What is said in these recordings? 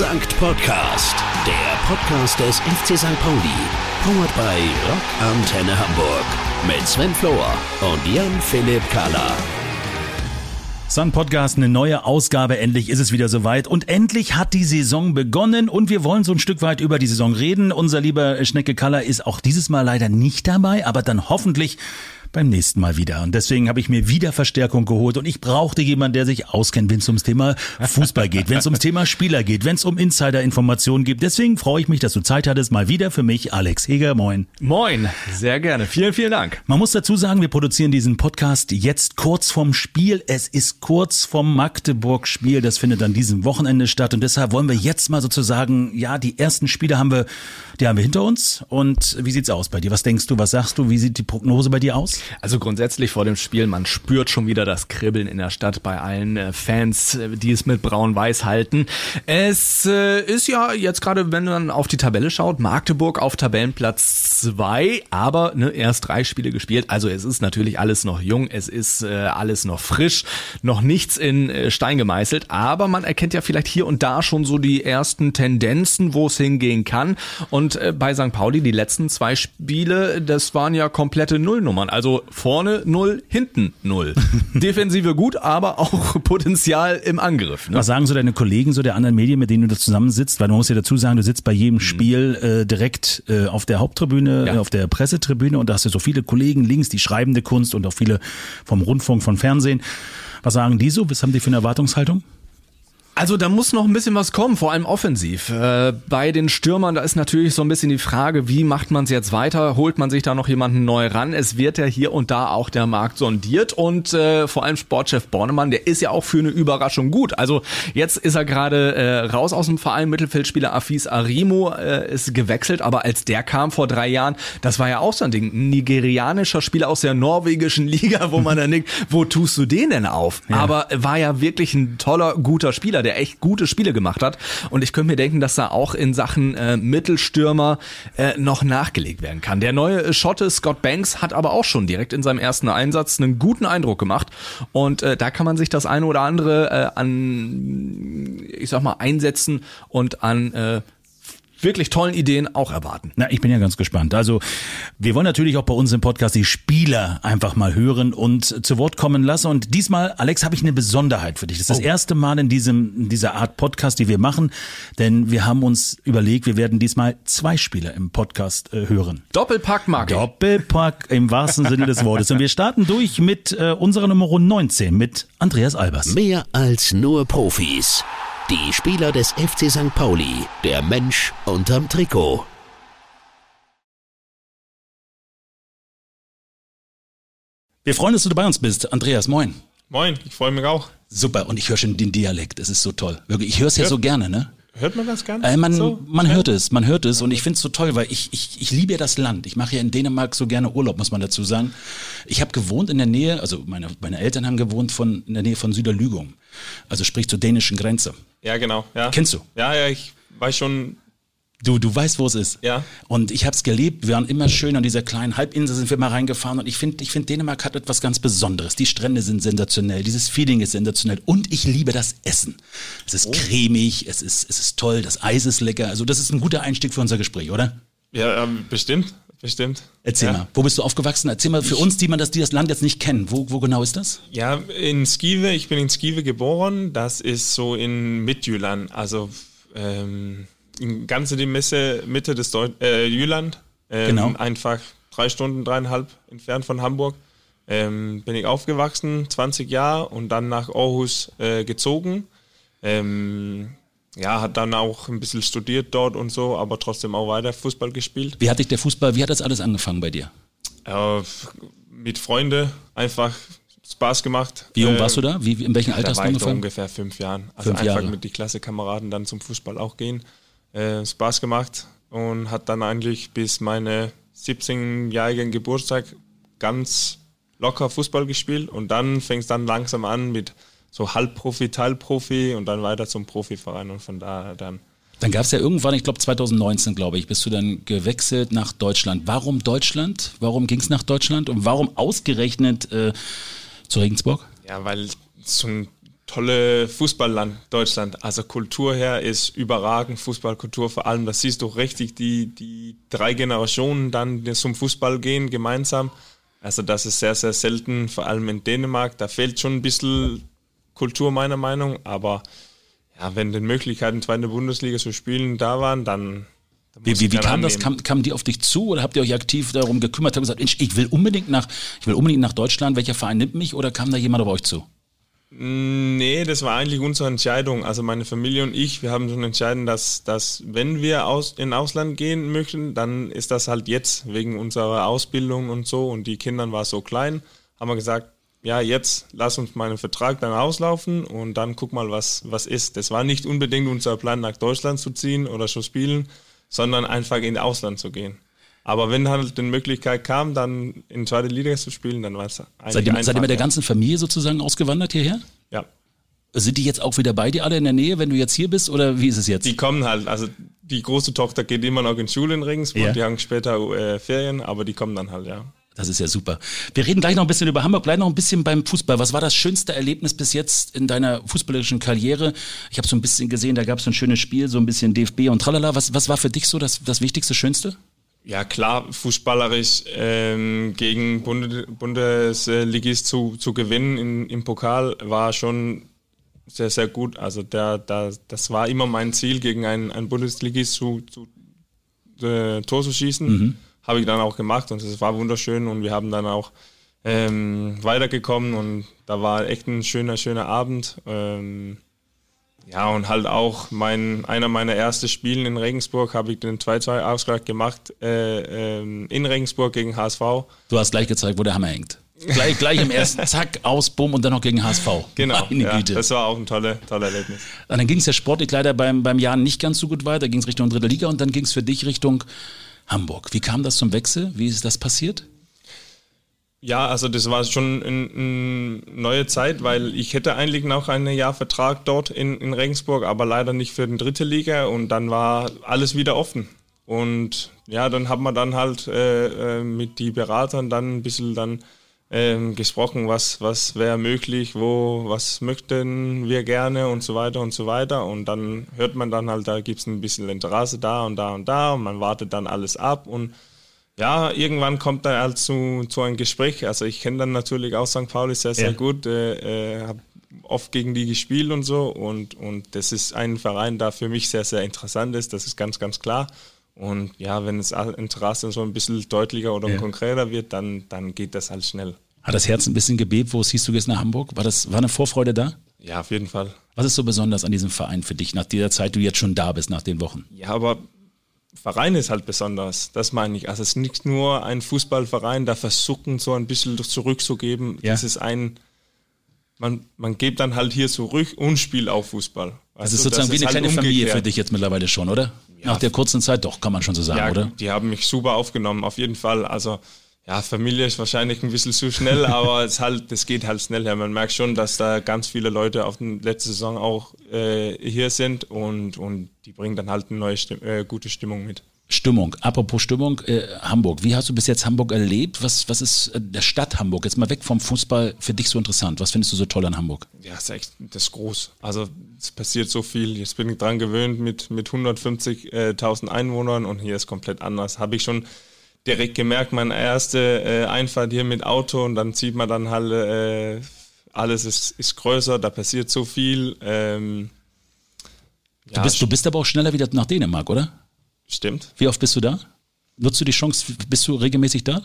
Sankt Podcast, der Podcast des FC St. Pauli. Powered by Rock Antenne Hamburg. Mit Sven Flohr und Jan-Philipp Kahler. Sun Podcast, eine neue Ausgabe. Endlich ist es wieder soweit. Und endlich hat die Saison begonnen und wir wollen so ein Stück weit über die Saison reden. Unser lieber Schnecke Kaller ist auch dieses Mal leider nicht dabei, aber dann hoffentlich beim nächsten Mal wieder. Und deswegen habe ich mir wieder Verstärkung geholt und ich brauchte jemanden, der sich auskennt, wenn es ums Thema Fußball geht, wenn es ums Thema Spieler geht, wenn es um Insider-Informationen geht. Deswegen freue ich mich, dass du Zeit hattest. Mal wieder für mich, Alex Heger. Moin. Moin, sehr gerne. Vielen, vielen Dank. Man muss dazu sagen, wir produzieren diesen Podcast jetzt kurz vorm Spiel. Es ist kurz vorm Magdeburg-Spiel. Das findet an diesem Wochenende statt. Und deshalb wollen wir jetzt mal sozusagen, ja, die ersten Spiele haben wir, die haben wir hinter uns. Und wie sieht's aus bei dir? Was denkst du? Was sagst du? Wie sieht die Prognose bei dir aus? Also grundsätzlich vor dem Spiel, man spürt schon wieder das Kribbeln in der Stadt bei allen äh, Fans, äh, die es mit Braun-Weiß halten. Es äh, ist ja jetzt gerade, wenn man auf die Tabelle schaut, Magdeburg auf Tabellenplatz zwei, aber ne, erst drei Spiele gespielt. Also es ist natürlich alles noch jung, es ist alles noch frisch, noch nichts in Stein gemeißelt, aber man erkennt ja vielleicht hier und da schon so die ersten Tendenzen, wo es hingehen kann. Und bei St. Pauli, die letzten zwei Spiele, das waren ja komplette Nullnummern. Also also vorne null, hinten null. Defensive gut, aber auch Potenzial im Angriff. Ne? Was sagen so deine Kollegen so der anderen Medien, mit denen du da zusammensitzt? Weil man muss ja dazu sagen, du sitzt bei jedem mhm. Spiel äh, direkt äh, auf der Haupttribüne, ja. auf der Pressetribüne und da hast du so viele Kollegen links, die schreibende Kunst und auch viele vom Rundfunk, von Fernsehen. Was sagen die so? Was haben die für eine Erwartungshaltung? Also da muss noch ein bisschen was kommen, vor allem offensiv. Äh, bei den Stürmern, da ist natürlich so ein bisschen die Frage, wie macht man es jetzt weiter? Holt man sich da noch jemanden neu ran? Es wird ja hier und da auch der Markt sondiert und äh, vor allem Sportchef Bornemann, der ist ja auch für eine Überraschung gut. Also jetzt ist er gerade äh, raus aus dem Verein, Mittelfeldspieler Afis Arimo äh, ist gewechselt, aber als der kam vor drei Jahren, das war ja auch so ein Ding, ein nigerianischer Spieler aus der norwegischen Liga, wo man dann denkt, wo tust du den denn auf? Ja. Aber war ja wirklich ein toller, guter Spieler, der echt gute Spiele gemacht hat. Und ich könnte mir denken, dass da auch in Sachen äh, Mittelstürmer äh, noch nachgelegt werden kann. Der neue Schotte Scott Banks hat aber auch schon direkt in seinem ersten Einsatz einen guten Eindruck gemacht. Und äh, da kann man sich das eine oder andere äh, an, ich sag mal, einsetzen und an äh, wirklich tollen Ideen auch erwarten. Na, ich bin ja ganz gespannt. Also, wir wollen natürlich auch bei uns im Podcast die Spieler einfach mal hören und zu Wort kommen lassen. Und diesmal, Alex, habe ich eine Besonderheit für dich. Das ist oh. das erste Mal in diesem, in dieser Art Podcast, die wir machen, denn wir haben uns überlegt, wir werden diesmal zwei Spieler im Podcast äh, hören. Doppelpack, Mark. Doppelpack im wahrsten Sinne des Wortes. Und wir starten durch mit äh, unserer Nummer 19, mit Andreas Albers. Mehr als nur Profis. Die Spieler des FC St. Pauli, der Mensch unterm Trikot. Wir freuen uns, dass du bei uns bist. Andreas, moin. Moin, ich freue mich auch. Super, und ich höre schon den Dialekt, es ist so toll. Wirklich, ich höre es ja so gerne, ne? Hört man das gerne? Äh, man so? man hört es, man hört es und ich finde es so toll, weil ich, ich, ich liebe ja das Land. Ich mache ja in Dänemark so gerne Urlaub, muss man dazu sagen. Ich habe gewohnt in der Nähe, also meine, meine Eltern haben gewohnt von, in der Nähe von Süderlügum, also sprich zur dänischen Grenze. Ja, genau. Ja. Kennst du? Ja, ja, ich weiß schon Du, du weißt, wo es ist. Ja. Und ich habe es gelebt. Wir waren immer schön an dieser kleinen Halbinsel sind wir mal reingefahren und ich finde, ich finde Dänemark hat etwas ganz Besonderes. Die Strände sind sensationell, dieses Feeling ist sensationell und ich liebe das Essen. Es ist oh. cremig, es ist, es ist toll, das Eis ist lecker. Also das ist ein guter Einstieg für unser Gespräch, oder? Ja, ähm, bestimmt, bestimmt. Erzähl ja. mal, wo bist du aufgewachsen? Erzähl mal für ich, uns, die man das, die das Land jetzt nicht kennen. Wo, wo genau ist das? Ja, in Skive. Ich bin in Skive geboren. Das ist so in Midtjylland, also ähm, ganz in die Messe, Mitte des Deu äh, Jüland. Ähm, genau. Einfach drei Stunden, dreieinhalb entfernt von Hamburg. Ähm, bin ich aufgewachsen, 20 Jahre und dann nach Aarhus äh, gezogen. Ähm, ja, hat dann auch ein bisschen studiert dort und so, aber trotzdem auch weiter Fußball gespielt. Wie hat dich der Fußball, wie hat das alles angefangen bei dir? Äh, mit Freunden einfach Spaß gemacht. Wie jung äh, warst du da? Wie, in welchem Alter hast du angefangen? ungefähr fünf Jahren. Also fünf einfach Jahre. mit die Klassekameraden dann zum Fußball auch gehen äh, Spaß gemacht und hat dann eigentlich bis meine 17-jährigen Geburtstag ganz locker Fußball gespielt und dann fängt es dann langsam an mit so Halbprofi, Teilprofi und dann weiter zum Profiverein und von daher dann. Dann gab es ja irgendwann, ich glaube 2019, glaube ich, bist du dann gewechselt nach Deutschland. Warum Deutschland? Warum ging es nach Deutschland und warum ausgerechnet äh, zu Regensburg? Ja, weil ein tolle Fußballland Deutschland. Also Kultur her ist überragend, Fußballkultur vor allem. Das siehst du richtig, die, die drei Generationen dann zum Fußball gehen gemeinsam. Also das ist sehr, sehr selten, vor allem in Dänemark. Da fehlt schon ein bisschen Kultur meiner Meinung, aber ja, wenn die Möglichkeiten, zweite Bundesliga zu spielen, da waren, dann wie, wie, wie kam das? Kam, kamen die auf dich zu oder habt ihr euch aktiv darum gekümmert? Habt gesagt, ich will unbedingt nach, ich will unbedingt nach Deutschland. Welcher Verein nimmt mich? Oder kam da jemand auf euch zu? Nee, das war eigentlich unsere Entscheidung. Also meine Familie und ich, wir haben schon entschieden, dass, dass wenn wir aus, in Ausland gehen möchten, dann ist das halt jetzt wegen unserer Ausbildung und so. Und die Kinder waren so klein, haben wir gesagt, ja, jetzt lass uns meinen Vertrag dann auslaufen und dann guck mal, was, was ist. Das war nicht unbedingt unser Plan, nach Deutschland zu ziehen oder zu spielen, sondern einfach in Ausland zu gehen. Aber wenn halt die Möglichkeit kam, dann in zweite Liga zu spielen, dann war es eigentlich Seid ihr, seid ihr mit der ganzen Familie sozusagen ausgewandert hierher? Ja. Sind die jetzt auch wieder bei dir alle in der Nähe, wenn du jetzt hier bist oder wie ist es jetzt? Die kommen halt, also die große Tochter geht immer noch in Schule in Regensburg, ja. die haben später äh, Ferien, aber die kommen dann halt, ja. Das ist ja super. Wir reden gleich noch ein bisschen über Hamburg, gleich noch ein bisschen beim Fußball. Was war das schönste Erlebnis bis jetzt in deiner fußballerischen Karriere? Ich habe so ein bisschen gesehen, da gab es so ein schönes Spiel, so ein bisschen DFB und tralala. Was, was war für dich so das, das Wichtigste, Schönste? Ja, klar, fußballerisch ähm, gegen Bundes Bundesligist zu, zu gewinnen in, im Pokal war schon sehr, sehr gut. Also der, der, das war immer mein Ziel, gegen einen, einen Bundesligist zu, zu äh, Tor zu schießen. Mhm. Habe ich dann auch gemacht und es war wunderschön und wir haben dann auch ähm, weitergekommen und da war echt ein schöner, schöner Abend. Ähm, ja, und halt auch mein, einer meiner ersten Spiele in Regensburg habe ich den 2-2-Ausgleich gemacht äh, äh, in Regensburg gegen HSV. Du hast gleich gezeigt, wo der Hammer hängt. Gleich, gleich im ersten Zack, aus, Bumm und dann noch gegen HSV. Genau. Ja, das war auch ein toller tolle Erlebnis. Und dann ging es ja sportlich leider beim, beim Jahren nicht ganz so gut weiter. Da ging es Richtung dritte Liga und dann ging es für dich Richtung Hamburg. Wie kam das zum Wechsel? Wie ist das passiert? Ja, also das war schon eine ein neue Zeit, weil ich hätte eigentlich noch einen Jahr Vertrag dort in, in Regensburg, aber leider nicht für den dritte Liga und dann war alles wieder offen. Und ja, dann haben wir dann halt äh, äh mit den Beratern dann ein bisschen dann ähm, gesprochen, was, was wäre möglich, wo, was möchten wir gerne und so weiter und so weiter. Und dann hört man dann halt, da gibt es ein bisschen Interesse da und da und da und man wartet dann alles ab und ja, irgendwann kommt er halt zu, zu einem Gespräch. Also ich kenne dann natürlich auch St. Pauli sehr, sehr ja. gut, äh, äh, habe oft gegen die gespielt und so und, und das ist ein Verein, der für mich sehr, sehr interessant ist, das ist ganz, ganz klar. Und ja, wenn das Interesse so ein bisschen deutlicher oder ja. konkreter wird, dann, dann geht das halt schnell. Hat das Herz ein bisschen gebebt, wo siehst du jetzt nach Hamburg? War, das, war eine Vorfreude da? Ja, auf jeden Fall. Was ist so besonders an diesem Verein für dich, nach der Zeit, du jetzt schon da bist, nach den Wochen? Ja, aber Verein ist halt besonders, das meine ich. Also es ist nicht nur ein Fußballverein, da versuchen so ein bisschen zurückzugeben. Ja. Das ist ein, man, man gibt dann halt hier zurück und spielt auch Fußball. Das ist sozusagen das wie eine halt kleine umgekehrt. Familie für dich jetzt mittlerweile schon, oder? Ja. Nach der kurzen Zeit doch, kann man schon so sagen, ja, oder? Die haben mich super aufgenommen, auf jeden Fall. Also ja, Familie ist wahrscheinlich ein bisschen zu schnell, aber es halt, das geht halt schnell. Ja. Man merkt schon, dass da ganz viele Leute auf der letzten Saison auch äh, hier sind und, und die bringen dann halt eine neue Stimm äh, gute Stimmung mit. Stimmung. Apropos Stimmung, äh, Hamburg. Wie hast du bis jetzt Hamburg erlebt? Was, was ist äh, der Stadt Hamburg? Jetzt mal weg vom Fußball für dich so interessant. Was findest du so toll an Hamburg? Ja, es ist echt, das ist groß. Also es passiert so viel. Jetzt bin ich dran gewöhnt mit, mit 150.000 Einwohnern und hier ist komplett anders. Habe ich schon direkt gemerkt, meine erste äh, Einfahrt hier mit Auto und dann sieht man dann halt, äh, alles ist, ist größer, da passiert so viel. Ähm, ja, du, bist, du bist aber auch schneller wieder nach Dänemark, oder? Stimmt. Wie oft bist du da? Nutzt du die Chance, bist du regelmäßig da?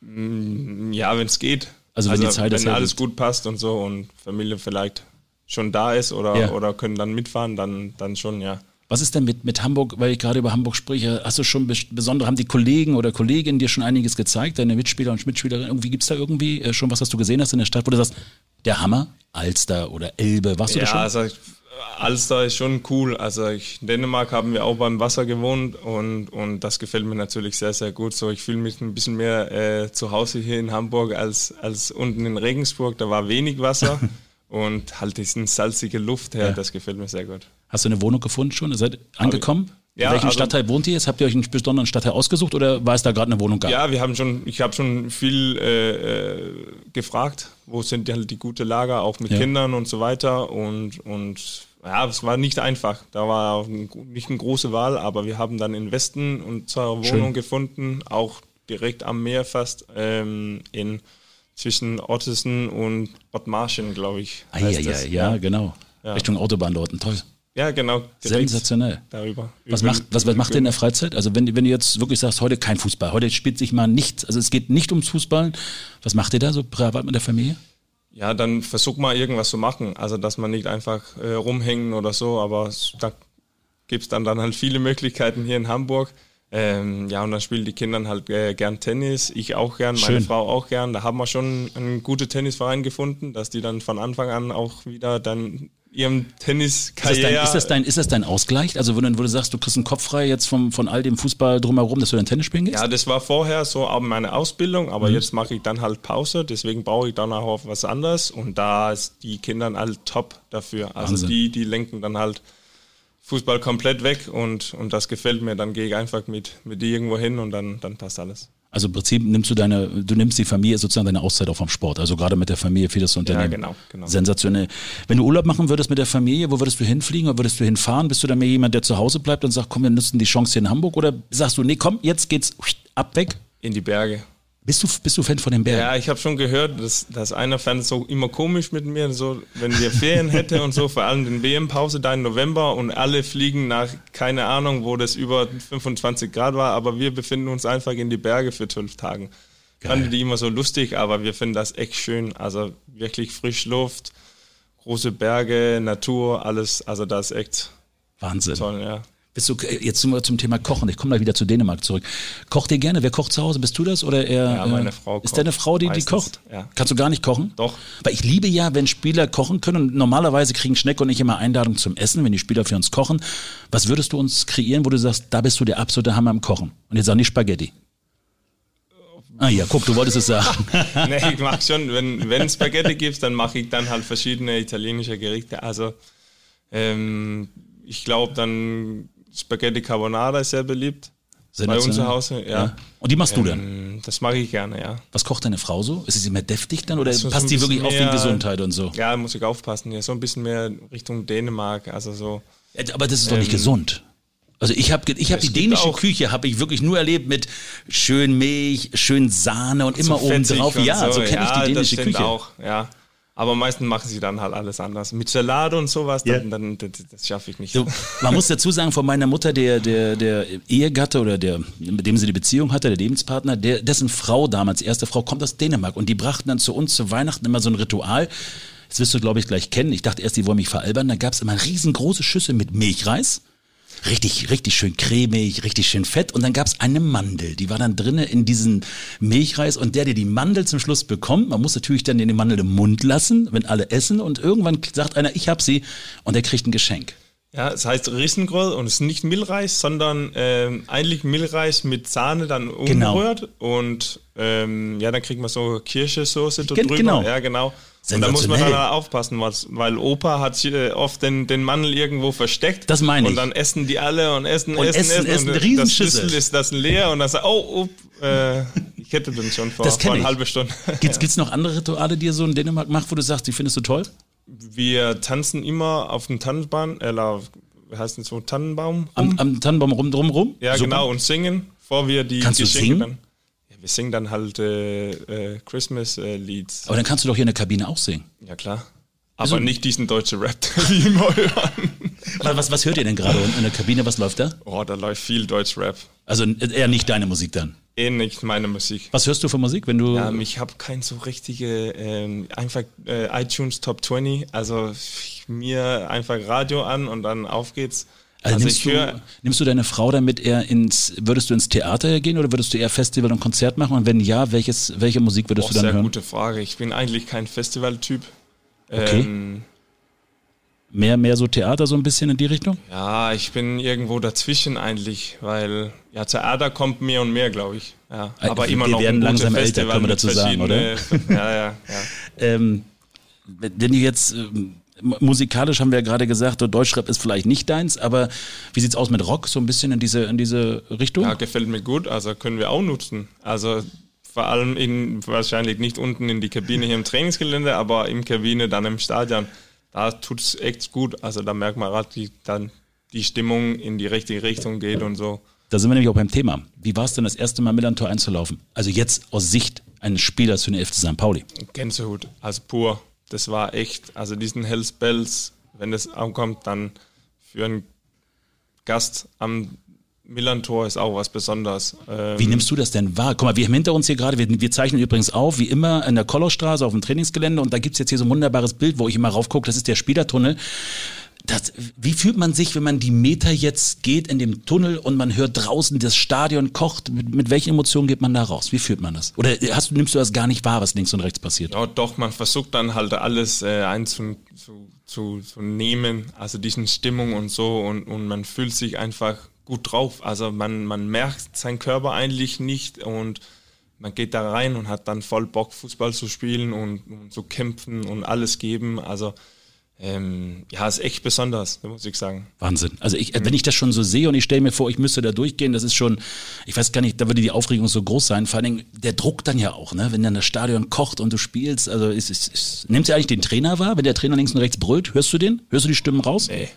Mm, ja, wenn es geht. Also wenn, also, die Zeit wenn alles gut passt und so und Familie vielleicht schon da ist oder, ja. oder können dann mitfahren, dann, dann schon, ja. Was ist denn mit, mit Hamburg, weil ich gerade über Hamburg spreche, hast du schon besondere, haben die Kollegen oder Kolleginnen dir schon einiges gezeigt, deine Mitspieler und Mitspielerinnen, irgendwie gibt es da irgendwie äh, schon was, was du gesehen hast in der Stadt, wo du sagst, der Hammer, Alster oder Elbe, warst du ja, da schon? Also Alster ist schon cool. Also ich, in Dänemark haben wir auch beim Wasser gewohnt und, und das gefällt mir natürlich sehr, sehr gut. So, ich fühle mich ein bisschen mehr äh, zu Hause hier in Hamburg als, als unten in Regensburg. Da war wenig Wasser und halt diesen salzige Luft her, ja. das gefällt mir sehr gut. Hast du eine Wohnung gefunden schon? Ihr seid angekommen? Ja, In welchem also, Stadtteil wohnt ihr jetzt? Habt ihr euch einen besonderen Stadtteil ausgesucht oder war es da gerade eine Wohnung gab? Ja, wir haben schon, ich habe schon viel äh, äh, gefragt, wo sind halt die gute Lager, auch mit ja. Kindern und so weiter. Und, und ja, es war nicht einfach. Da war auch nicht eine große Wahl, aber wir haben dann in Westen unsere Wohnung Schön. gefunden, auch direkt am Meer fast, ähm, in zwischen Ottesen und Ottmarschen, glaube ich. Ah, ja, ja, ja, genau. Ja. Richtung Autobahn dort, toll. Ja, genau. Sensationell. Darüber. Was Übel, macht, was, was macht ihr in der Freizeit? Also wenn, wenn du jetzt wirklich sagst, heute kein Fußball, heute spielt sich mal nichts, also es geht nicht ums Fußball, was macht ihr da so privat mit der Familie? Ja, dann versuch mal irgendwas zu machen. Also dass man nicht einfach äh, rumhängen oder so, aber da gibt es dann, dann halt viele Möglichkeiten hier in Hamburg. Ähm, ja, und dann spielen die Kinder halt äh, gern Tennis, ich auch gern, meine Schön. Frau auch gern. Da haben wir schon einen guten Tennisverein gefunden, dass die dann von Anfang an auch wieder dann ihrem Tenniskarriere. Ist, ist, das dein, ist das dein Ausgleich? Also, wo du, wo du sagst, du kriegst einen Kopf frei jetzt vom, von all dem Fußball drumherum, dass du dann Tennis spielen gehst? Ja, das war vorher so auch meine Ausbildung, aber mhm. jetzt mache ich dann halt Pause, deswegen brauche ich dann auch was anderes und da ist die Kinder halt top dafür. Also Wahnsinn. die, die lenken dann halt Fußball komplett weg und, und das gefällt mir. Dann gehe ich einfach mit, mit dir irgendwo hin und dann, dann passt alles. Also im Prinzip nimmst du deine, du nimmst die Familie sozusagen deine Auszeit auch vom Sport. Also gerade mit der Familie für das Unternehmen. Ja, genau, genau. Sensationell. Wenn du Urlaub machen würdest mit der Familie, wo würdest du hinfliegen oder würdest du hinfahren? Bist du dann mehr jemand, der zu Hause bleibt und sagt, komm, wir nutzen die Chance hier in Hamburg? Oder sagst du, nee, komm, jetzt geht's ab weg? In die Berge. Bist du, bist du Fan von den Bergen? Ja, ich habe schon gehört, dass, dass einer fand es so immer komisch mit mir, so wenn wir Ferien hätten und so, vor allem den WM-Pause da im November und alle fliegen nach, keine Ahnung, wo das über 25 Grad war, aber wir befinden uns einfach in die Berge für zwölf Tagen. Fanden die immer so lustig, aber wir finden das echt schön. Also wirklich frisch Luft, große Berge, Natur, alles, also das ist echt Wahnsinn. Toll, ja. Bist du jetzt zum, zum Thema Kochen? Ich komme mal wieder zu Dänemark zurück. Kocht ihr gerne? Wer kocht zu Hause? Bist du das oder eher? Ja, meine äh, Frau. Kocht. Ist deine Frau die, die kocht? Ja. Kannst du gar nicht kochen? Doch. Weil ich liebe ja, wenn Spieler kochen können. Und normalerweise kriegen Schneck und ich immer Einladung zum Essen, wenn die Spieler für uns kochen. Was würdest du uns kreieren, wo du sagst, da bist du der absolute Hammer im Kochen? Und jetzt sag nicht Spaghetti. Ah ja, guck, du wolltest es sagen. nee, ich mach schon, wenn wenn Spaghetti gibt, dann mache ich dann halt verschiedene italienische Gerichte. Also ähm, ich glaube, dann Spaghetti Carbonara ist sehr beliebt. Bei uns zu Hause, ja. ja. Und die machst du dann? Ähm, das mache ich gerne, ja. Was kocht deine Frau so? Ist sie mehr deftig dann oder passt die wirklich mehr, auf die Gesundheit und so? Ja, muss ich aufpassen. Ja, so ein bisschen mehr Richtung Dänemark, also so. Aber das ist doch nicht ähm, gesund. Also ich habe ich hab die dänische Küche habe ich wirklich nur erlebt mit schön Milch, schön Sahne und, und immer so oben drauf. Ja, so, so kenne ja, ich die dänische das Küche. auch, ja. Aber meistens machen sie dann halt alles anders. Mit Salate und sowas, yeah. dann, dann, das, das schaffe ich nicht. So, man muss dazu sagen, von meiner Mutter, der, der, der Ehegatte oder der, mit dem sie die Beziehung hatte, der Lebenspartner, der, dessen Frau damals, erste Frau, kommt aus Dänemark. Und die brachten dann zu uns zu Weihnachten immer so ein Ritual. Das wirst du, glaube ich, gleich kennen. Ich dachte erst, die wollen mich veralbern. Da gab es immer riesengroße Schüssel mit Milchreis richtig, richtig schön cremig, richtig schön fett. Und dann gab es eine Mandel, die war dann drinnen in diesem Milchreis. Und der, der die Mandel zum Schluss bekommt, man muss natürlich dann den Mandel im Mund lassen, wenn alle essen. Und irgendwann sagt einer, ich hab sie. Und der kriegt ein Geschenk. Ja, es heißt Riesengroll und es ist nicht Milchreis, sondern ähm, eigentlich Milchreis mit Sahne dann genau. umgerührt genau. und ähm, ja, dann kriegt man so Kirschesauce drüber. Genau. Ja, genau. Und da muss man dann aufpassen, weil Opa hat äh, oft den, den Mandel irgendwo versteckt. Das meine ich. Und dann essen die alle und essen, und essen, essen. essen, essen und das Schlüssel ist das leer und dann sagt, oh, oh äh, ich hätte den schon vor, vor eine halbe Stunde. Gibt es noch andere Rituale, die ihr so in Dänemark macht, wo du sagst, die findest du toll? Wir tanzen immer auf dem Tannenbaum, äh, wie heißt das so, Tannenbaum? Rum. Am, am Tannenbaum rum, drum rum? Ja, Super. genau, und singen, bevor wir die Kannst Geschenke du singen? Wir singen dann halt äh, äh, Christmas-Lieds. Aber dann kannst du doch hier in der Kabine auch singen. Ja, klar. Aber also, nicht diesen deutschen Rap, wie immer hören. Was, was hört ihr denn gerade in der Kabine? Was läuft da? Oh, da läuft viel Deutsch-Rap. Also eher nicht deine Musik dann? Eh nicht meine Musik. Was hörst du für Musik, wenn du. Ja, ich habe kein so richtige, ähm, einfach äh, iTunes Top 20. Also mir einfach Radio an und dann auf geht's. Also, also nimmst, du, nimmst du deine Frau damit eher ins, würdest du ins Theater gehen oder würdest du eher Festival und Konzert machen? Und wenn ja, welches, welche Musik würdest du dann sehr hören? Sehr gute Frage. Ich bin eigentlich kein Festivaltyp. Okay. Ähm, mehr, mehr so Theater so ein bisschen in die Richtung? Ja, ich bin irgendwo dazwischen eigentlich, weil ja Theater kommt mehr und mehr, glaube ich. Ja, äh, aber immer noch werden langsam älter, können wir dazu sagen, oder? ja, ja, ja. ähm, wenn du jetzt ähm, musikalisch haben wir ja gerade gesagt, Deutschrap ist vielleicht nicht deins, aber wie sieht's aus mit Rock, so ein bisschen in diese, in diese Richtung? Ja, gefällt mir gut, also können wir auch nutzen. Also vor allem in, wahrscheinlich nicht unten in die Kabine hier im Trainingsgelände, aber im Kabine dann im Stadion. Da tut es echt gut. Also da merkt man gerade, wie dann die Stimmung in die richtige Richtung geht und so. Da sind wir nämlich auch beim Thema. Wie war es denn das erste Mal Millantor einzulaufen? Also jetzt aus Sicht eines Spielers für den FC St. Pauli. Gänsehut, also pur das war echt, also diesen Hells Bells, wenn das ankommt, dann für einen Gast am Millantor ist auch was Besonderes. Ähm wie nimmst du das denn wahr? Guck mal, wir haben hinter uns hier gerade, wir, wir zeichnen übrigens auf, wie immer, in der Kollerstraße auf dem Trainingsgelände und da gibt es jetzt hier so ein wunderbares Bild, wo ich immer raufgucke, das ist der Spielertunnel. Das, wie fühlt man sich, wenn man die Meter jetzt geht in dem Tunnel und man hört draußen, das Stadion kocht? Mit, mit welchen Emotionen geht man da raus? Wie fühlt man das? Oder hast, nimmst du das gar nicht wahr, was links und rechts passiert? Ja, doch, man versucht dann halt alles äh, einzunehmen, zu, zu, zu nehmen, also diesen Stimmung und so und, und man fühlt sich einfach gut drauf. Also man, man merkt seinen Körper eigentlich nicht und man geht da rein und hat dann voll Bock, Fußball zu spielen und, und zu kämpfen und alles geben. Also ähm, ja, ist echt besonders, muss ich sagen. Wahnsinn. Also ich, wenn ich das schon so sehe und ich stelle mir vor, ich müsste da durchgehen, das ist schon, ich weiß gar nicht, da würde die Aufregung so groß sein. Vor allen Dingen der Druck dann ja auch, ne? wenn dann das Stadion kocht und du spielst. Also ist, ist, ist, nimmt ihr eigentlich den Trainer wahr, wenn der Trainer links und rechts brüllt? Hörst du den? Hörst du die Stimmen raus? Nee.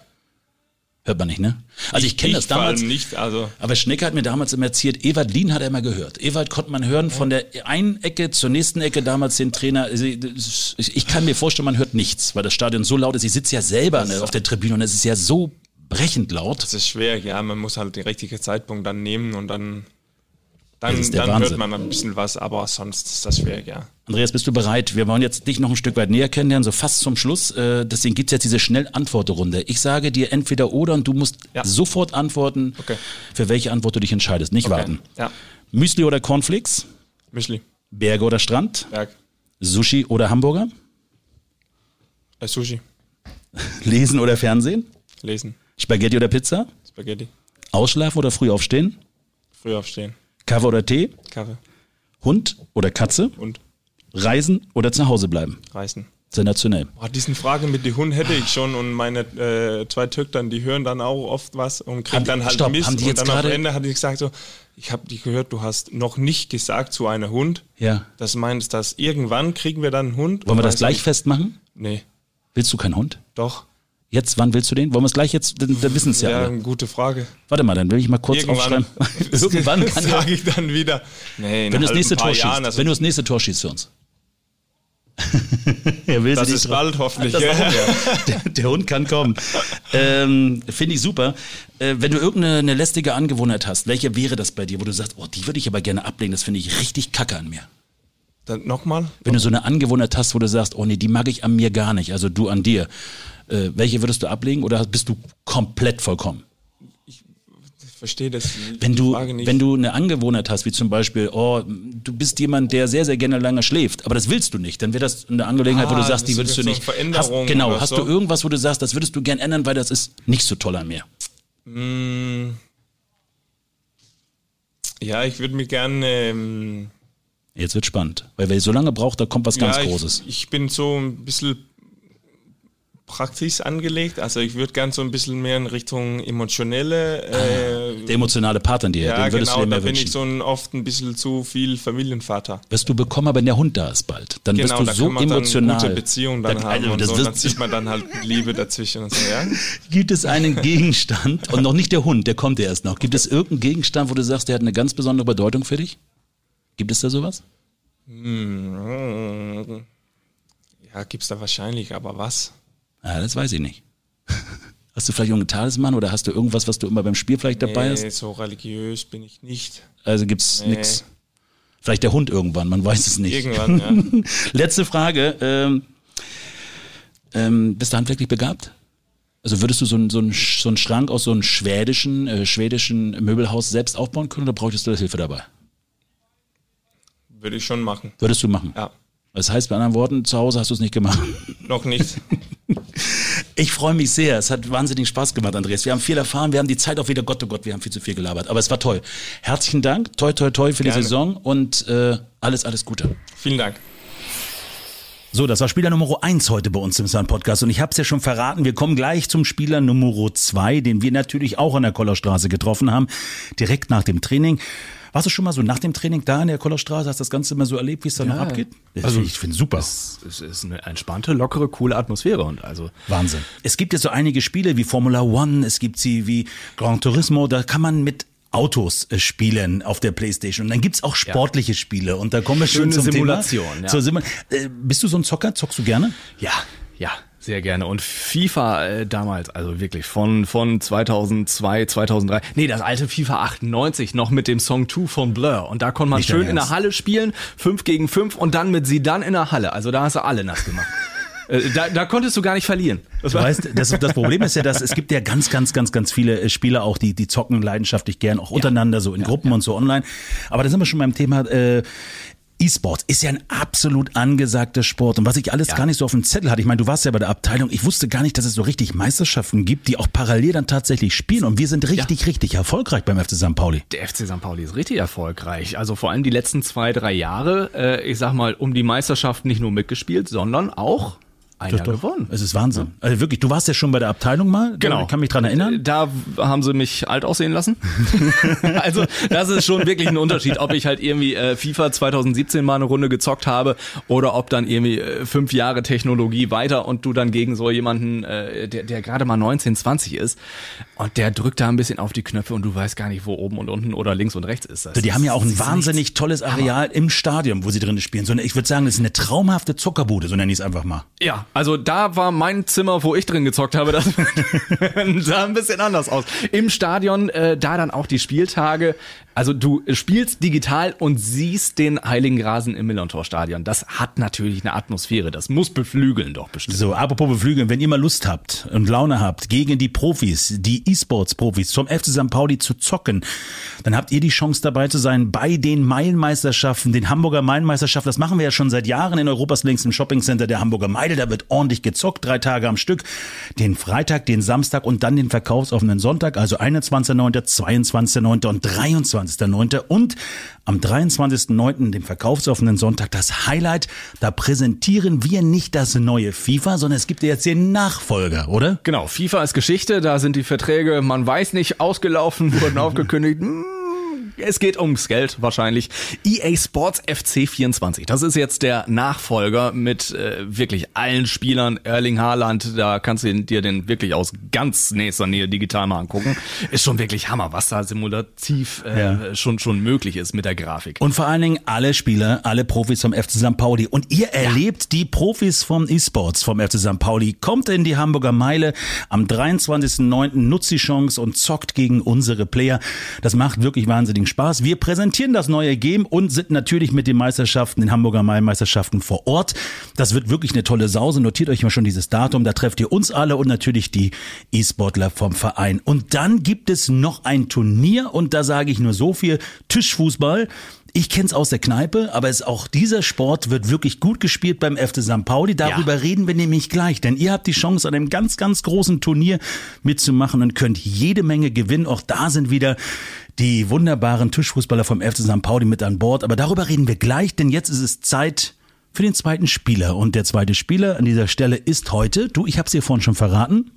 Hört man nicht, ne? Also ich, ich kenne das damals. Nicht, also. Aber Schnecke hat mir damals immer erzählt, Ewald Lien hat er immer gehört. Ewald konnte man hören von der einen Ecke zur nächsten Ecke damals den Trainer. Ich kann mir vorstellen, man hört nichts, weil das Stadion so laut ist. Ich sitze ja selber ne, auf der Tribüne und es ist ja so brechend laut. Das ist schwer, ja. Man muss halt den richtigen Zeitpunkt dann nehmen und dann dann, dann hört man ein bisschen was, aber sonst ist das schwierig, ja. Andreas, bist du bereit? Wir wollen jetzt dich noch ein Stück weit näher kennenlernen, so fast zum Schluss. Äh, deswegen gibt es jetzt diese Schnellantworterunde. Ich sage dir entweder oder und du musst ja. sofort antworten, okay. für welche Antwort du dich entscheidest. Nicht okay. warten. Ja. Müsli oder Cornflakes? Müsli. Berge oder Strand? Berg. Sushi oder Hamburger? Äh, Sushi. Lesen oder Fernsehen? Lesen. Spaghetti oder Pizza? Spaghetti. Ausschlafen oder früh aufstehen? Früh aufstehen. Kaffee oder Tee? Kaffee. Hund oder Katze? Hund. Reisen oder zu Hause bleiben? Reisen. Sensationell. Boah, diesen Frage mit dem Hund hätte ich schon und meine äh, zwei Töchtern, die hören dann auch oft was und kriegen dann halt stopp, Mist. Haben die jetzt und dann am Ende hatte ich gesagt so, ich habe die gehört, du hast noch nicht gesagt zu einem Hund. Ja. Das meinst, dass irgendwann kriegen wir dann einen Hund. Wollen wir das gleich festmachen? Nee. Willst du keinen Hund? Doch. Jetzt, wann willst du den? Wollen wir es gleich jetzt, dann, dann wissen es ja. Ja, alle. gute Frage. Warte mal, dann will ich mal kurz Irgendwann, aufschreiben. Irgendwann kann sage ich dann wieder. Nee, wenn du das nächste Tor schießt, Jahren, also wenn du das nächste Tor schießt für uns. er will das ist bald hoffentlich. Ja. Der, der, Hund kann kommen. Ähm, Finde ich super. Äh, wenn du irgendeine lästige Angewohnheit hast, welche wäre das bei dir, wo du sagst, oh, die würde ich aber gerne ablegen, das finde ich richtig kacke an mir. Dann nochmal? Wenn du so eine Angewohnheit hast, wo du sagst, oh nee, die mag ich an mir gar nicht, also du an dir. Äh, welche würdest du ablegen oder bist du komplett vollkommen? Ich verstehe das. Wenn du, wenn du eine Angewohnheit hast, wie zum Beispiel, oh, du bist jemand, der sehr, sehr gerne lange schläft, aber das willst du nicht, dann wäre das eine Angelegenheit, ah, wo du ah, sagst, die würdest du nicht. So hast, genau, hast so? du irgendwas, wo du sagst, das würdest du gern ändern, weil das ist nicht so toll an mir? Mm. Ja, ich würde mir gerne. Ähm Jetzt wird spannend, weil wer so lange braucht, da kommt was ganz ja, Großes. Ich, bin so ein bisschen praktisch angelegt. Also ich würde gern so ein bisschen mehr in Richtung emotionelle. Äh, der emotionale Part an dir, ja, den würdest genau, du dir mehr da bin wünschen. ich so ein, oft ein bisschen zu viel Familienvater. Wirst du bekommen, aber wenn der Hund da ist bald, dann genau, bist du so emotional. Dann gute Beziehung dann da, haben also, und so, dann sieht man dann halt Liebe dazwischen und so, ja. Gibt es einen Gegenstand, und noch nicht der Hund, der kommt ja erst noch, gibt es irgendeinen Gegenstand, wo du sagst, der hat eine ganz besondere Bedeutung für dich? Gibt es da sowas? Hm, ja, gibt's da wahrscheinlich, aber was? Ja, das weiß ich nicht. Hast du vielleicht irgendeinen Talisman oder hast du irgendwas, was du immer beim Spiel vielleicht dabei nee, hast? so religiös bin ich nicht. Also gibt's nee. nichts. Vielleicht der Hund irgendwann, man weiß es nicht. Irgendwann, ja. Letzte Frage. Ähm, ähm, bist du handwerklich begabt? Also würdest du so einen so so einen Schrank aus so einem schwedischen, äh, schwedischen Möbelhaus selbst aufbauen können oder bräuchtest du Hilfe dabei? Würde ich schon machen. Würdest du machen? Ja. Das heißt, bei anderen Worten, zu Hause hast du es nicht gemacht. Noch nicht. Ich freue mich sehr. Es hat wahnsinnig Spaß gemacht, Andreas. Wir haben viel erfahren. Wir haben die Zeit auch wieder, Gott, oh Gott, wir haben viel zu viel gelabert. Aber es war toll. Herzlichen Dank. Toi, toi, toi für Gerne. die Saison und äh, alles, alles Gute. Vielen Dank. So, das war Spieler Nummer eins heute bei uns im Sun Podcast und ich habe es ja schon verraten, wir kommen gleich zum Spieler Nummer zwei, den wir natürlich auch an der Kollerstraße getroffen haben, direkt nach dem Training. Warst du schon mal so nach dem Training da in der Kollerstraße? Hast du das Ganze mal so erlebt, wie es da ja, noch abgeht? Also ich finde super. Es, es, ist eine entspannte, lockere, coole Atmosphäre und also Wahnsinn. Es gibt ja so einige Spiele wie Formula One, es gibt sie wie Gran Turismo, da kann man mit Autos äh, spielen auf der Playstation. Und dann gibt's auch sportliche ja. Spiele. Und da kommen wir schon zum Simulation, Thema. Ja. Zur Simul äh, bist du so ein Zocker? Zockst du gerne? Ja, ja. Sehr gerne. Und FIFA äh, damals, also wirklich von, von 2002, 2003. Nee, das alte FIFA 98 noch mit dem Song 2 von Blur. Und da konnte man Nicht schön in der Halle spielen, 5 gegen 5 und dann mit sie dann in der Halle. Also da hast du alle nass gemacht. Äh, da, da konntest du gar nicht verlieren. Das du weißt, das, das Problem ist ja, dass es gibt ja ganz, ganz, ganz, ganz viele äh, Spieler auch, die, die zocken leidenschaftlich gern, auch untereinander, so in ja, Gruppen ja. und so online. Aber da sind wir schon beim Thema, äh, E-Sports ist ja ein absolut angesagter Sport. Und was ich alles ja. gar nicht so auf dem Zettel hatte, ich meine, du warst ja bei der Abteilung, ich wusste gar nicht, dass es so richtig Meisterschaften gibt, die auch parallel dann tatsächlich spielen. Und wir sind richtig, ja. richtig erfolgreich beim FC St. Pauli. Der FC St. Pauli ist richtig erfolgreich. Also vor allem die letzten zwei, drei Jahre, äh, ich sag mal, um die Meisterschaft nicht nur mitgespielt, sondern auch ein Jahr gewonnen. Es ist Wahnsinn. Also wirklich, du warst ja schon bei der Abteilung mal. Genau. Ich kann mich dran erinnern. Da haben sie mich alt aussehen lassen. also das ist schon wirklich ein Unterschied, ob ich halt irgendwie äh, FIFA 2017 mal eine Runde gezockt habe oder ob dann irgendwie äh, fünf Jahre Technologie weiter und du dann gegen so jemanden, äh, der, der gerade mal 19, 20 ist und der drückt da ein bisschen auf die Knöpfe und du weißt gar nicht, wo oben und unten oder links und rechts ist. Das die haben ja auch ein wahnsinnig tolles Areal Hammer. im Stadion, wo sie drin spielen. So, ich würde sagen, das ist eine traumhafte Zuckerbude, so nenne ich es einfach mal. Ja, also da war mein Zimmer, wo ich drin gezockt habe, das sah ein bisschen anders aus. Im Stadion, äh, da dann auch die Spieltage. Also du spielst digital und siehst den Heiligen Rasen im Millontor-Stadion. Das hat natürlich eine Atmosphäre. Das muss beflügeln doch bestimmt. So, apropos beflügeln, wenn ihr mal Lust habt und Laune habt, gegen die Profis, die E-Sports-Profis zum FC St. Pauli zu zocken, dann habt ihr die Chance dabei zu sein bei den Meilenmeisterschaften, den Hamburger Meilenmeisterschaften. Das machen wir ja schon seit Jahren in Europas längstem Shoppingcenter der Hamburger Meile. Da wird ordentlich gezockt, drei Tage am Stück. Den Freitag, den Samstag und dann den verkaufsoffenen Sonntag, also 21.9., 22.9. und 23. 22.09. und am 23.09., dem verkaufsoffenen Sonntag, das Highlight. Da präsentieren wir nicht das neue FIFA, sondern es gibt jetzt den Nachfolger, oder? Genau, FIFA ist Geschichte, da sind die Verträge, man weiß nicht, ausgelaufen, wurden aufgekündigt. Es geht ums Geld wahrscheinlich. EA Sports FC 24. Das ist jetzt der Nachfolger mit äh, wirklich allen Spielern. Erling Haaland, da kannst du dir den wirklich aus ganz nächster Nähe digital mal angucken. Ist schon wirklich Hammer, was da simulativ äh, ja. schon schon möglich ist mit der Grafik. Und vor allen Dingen alle Spieler, alle Profis vom FC St. Pauli. Und ihr erlebt ja. die Profis vom E-Sports vom FC St. Pauli. Kommt in die Hamburger Meile am 23.09. Nutzt die Chance und zockt gegen unsere Player. Das macht wirklich wahnsinnig Spaß. Wir präsentieren das neue Game und sind natürlich mit den Meisterschaften, den Hamburger Mai-Meisterschaften vor Ort. Das wird wirklich eine tolle Sause. Notiert euch mal schon dieses Datum. Da trefft ihr uns alle und natürlich die E-Sportler vom Verein. Und dann gibt es noch ein Turnier und da sage ich nur so viel. Tischfußball. Ich kenne es aus der Kneipe, aber es auch dieser Sport wird wirklich gut gespielt beim FC St. Pauli. Darüber ja. reden wir nämlich gleich, denn ihr habt die Chance an einem ganz, ganz großen Turnier mitzumachen und könnt jede Menge gewinnen. Auch da sind wieder die wunderbaren Tischfußballer vom FC St. Pauli mit an Bord. Aber darüber reden wir gleich, denn jetzt ist es Zeit für den zweiten Spieler. Und der zweite Spieler an dieser Stelle ist heute, du, ich habe es dir vorhin schon verraten,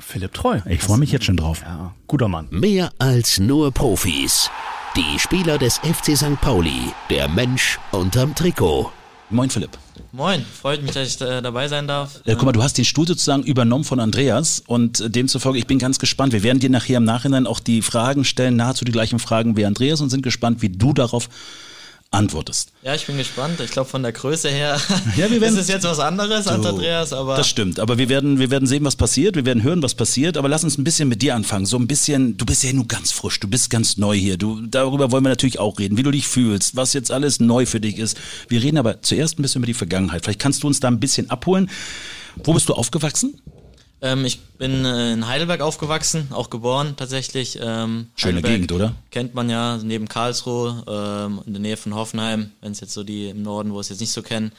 Philipp Treu. Ich freue mich jetzt schon drauf. Ja, guter Mann. Mehr als nur Profis. Die Spieler des FC St. Pauli, der Mensch unterm Trikot. Moin Philipp. Moin, freut mich, dass ich da dabei sein darf. Äh, guck mal, du hast den Stuhl sozusagen übernommen von Andreas und äh, demzufolge, ich bin ganz gespannt. Wir werden dir nachher im Nachhinein auch die Fragen stellen, nahezu die gleichen Fragen wie Andreas und sind gespannt, wie du darauf antwortest. Ja, ich bin gespannt. Ich glaube, von der Größe her ja, wir werden, ist es jetzt was anderes als Andreas, aber. Das stimmt, aber wir werden, wir werden sehen, was passiert. Wir werden hören, was passiert. Aber lass uns ein bisschen mit dir anfangen. So ein bisschen, du bist ja nur ganz frisch, du bist ganz neu hier. Du, darüber wollen wir natürlich auch reden, wie du dich fühlst, was jetzt alles neu für dich ist. Wir reden aber zuerst ein bisschen über die Vergangenheit. Vielleicht kannst du uns da ein bisschen abholen. Wo bist du aufgewachsen? Ähm, ich bin äh, in Heidelberg aufgewachsen, auch geboren tatsächlich. Ähm, Schöne Heidelberg Gegend, oder? Kennt man ja, neben Karlsruhe, ähm, in der Nähe von Hoffenheim, wenn es jetzt so die im Norden, wo es jetzt nicht so kennen.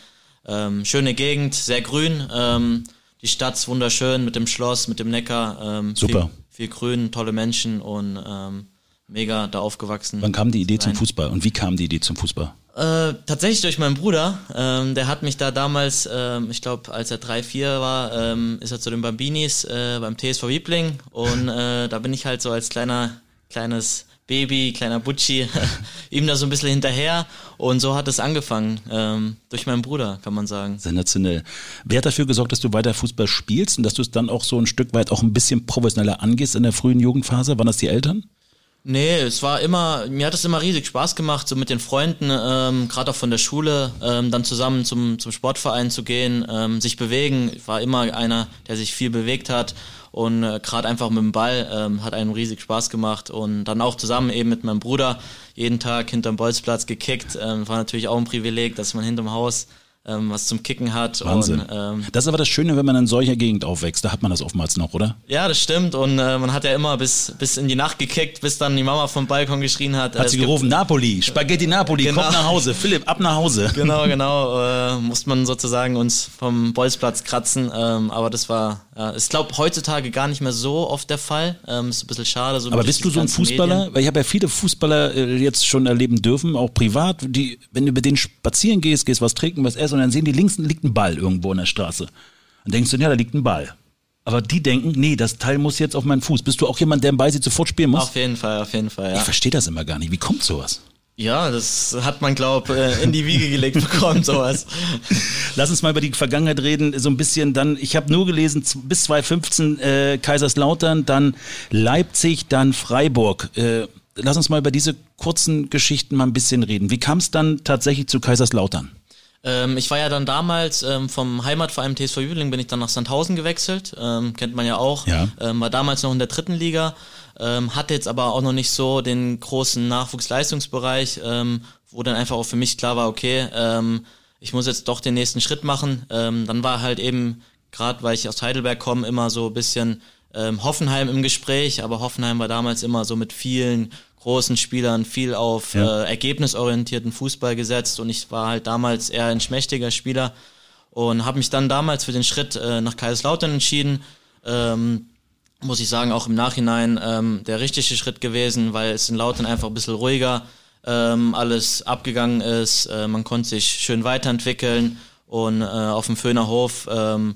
Ähm, schöne Gegend, sehr grün. Ähm, die Stadt ist wunderschön mit dem Schloss, mit dem Neckar. Ähm, Super. Viel, viel, Grün, tolle Menschen und ähm, mega da aufgewachsen. Wann kam die Idee zum Fußball und wie kam die Idee zum Fußball? Äh, tatsächlich durch meinen Bruder. Ähm, der hat mich da damals, ähm, ich glaube, als er drei, vier war, ähm, ist er zu den Bambinis äh, beim TSV Wiebling und äh, da bin ich halt so als kleiner kleines Baby, kleiner Butschi, ihm da so ein bisschen hinterher. Und so hat es angefangen, ähm, durch meinen Bruder, kann man sagen. Sensationell. Wer hat dafür gesorgt, dass du weiter Fußball spielst und dass du es dann auch so ein Stück weit auch ein bisschen professioneller angehst in der frühen Jugendphase? Waren das die Eltern? Nee, es war immer, mir hat es immer riesig Spaß gemacht, so mit den Freunden, ähm, gerade auch von der Schule, ähm, dann zusammen zum, zum Sportverein zu gehen, ähm, sich bewegen. Ich war immer einer, der sich viel bewegt hat und äh, gerade einfach mit dem Ball ähm, hat einem riesig Spaß gemacht und dann auch zusammen eben mit meinem Bruder jeden Tag hinterm Bolzplatz gekickt. Ähm, war natürlich auch ein Privileg, dass man hinterm Haus ähm, was zum Kicken hat. Wahnsinn. Und, ähm, das ist aber das Schöne, wenn man in solcher Gegend aufwächst. Da hat man das oftmals noch, oder? Ja, das stimmt. Und äh, man hat ja immer bis, bis in die Nacht gekickt, bis dann die Mama vom Balkon geschrien hat. Hat äh, sie es gibt- gerufen, Napoli, Spaghetti Napoli, Genau. kommt nach Hause. Philipp, ab nach Hause. Genau, genau. Äh, musste man sozusagen uns vom Bolzplatz kratzen. Ähm, aber das war, äh, ich glaube, heutzutage gar nicht mehr so oft der Fall. Ähm, ist ein bisschen schade. So Aber bist du so ein Fußballer? Medien. Weil ich habe ja viele Fußballer äh, jetzt schon erleben dürfen, auch privat, die, wenn du mit denen spazieren gehst, gehst was trinken, was essen und dann sehen die links liegt ein Ball irgendwo in der Straße. Dann denkst du, ja, da liegt ein Ball. Aber die denken, nee, das Teil muss jetzt auf meinen Fuß. Bist du auch jemand, der Ball sieht sofort spielen muss? Auf jeden Fall, auf jeden Fall, Ich ja. verstehe das immer gar nicht. Wie kommt sowas? Ja, das hat man, glaub, äh, in die Wiege gelegt bekommen, sowas. Lass uns mal über die Vergangenheit reden, so ein bisschen dann, ich habe nur gelesen, bis 2015 äh, Kaiserslautern, dann Leipzig, dann Freiburg. Äh, lass uns mal über diese kurzen Geschichten mal ein bisschen reden. Wie kam es dann tatsächlich zu Kaiserslautern? Ähm, ich war ja dann damals ähm, vom Heimatverein TSV Jüdling bin ich dann nach Sandhausen gewechselt, ähm, kennt man ja auch. Ja. Ähm, war damals noch in der dritten Liga, ähm, hatte jetzt aber auch noch nicht so den großen Nachwuchsleistungsbereich, ähm, wo dann einfach auch für mich klar war, okay, ich muss jetzt doch den nächsten Schritt machen. Dann war halt eben, gerade weil ich aus Heidelberg komme, immer so ein bisschen Hoffenheim im Gespräch, aber Hoffenheim war damals immer so mit vielen großen Spielern viel auf Ja. äh, ergebnisorientierten Fußball gesetzt und ich war halt damals eher ein schmächtiger Spieler und habe mich dann damals für den Schritt äh, nach Kaiserslautern entschieden. Ähm, muss ich sagen, auch im Nachhinein ähm, der richtige Schritt gewesen, weil es in Lautern einfach ein bisschen ruhiger ähm, alles abgegangen ist. Äh, man konnte sich schön weiterentwickeln und äh, auf dem Föhner Hof ähm,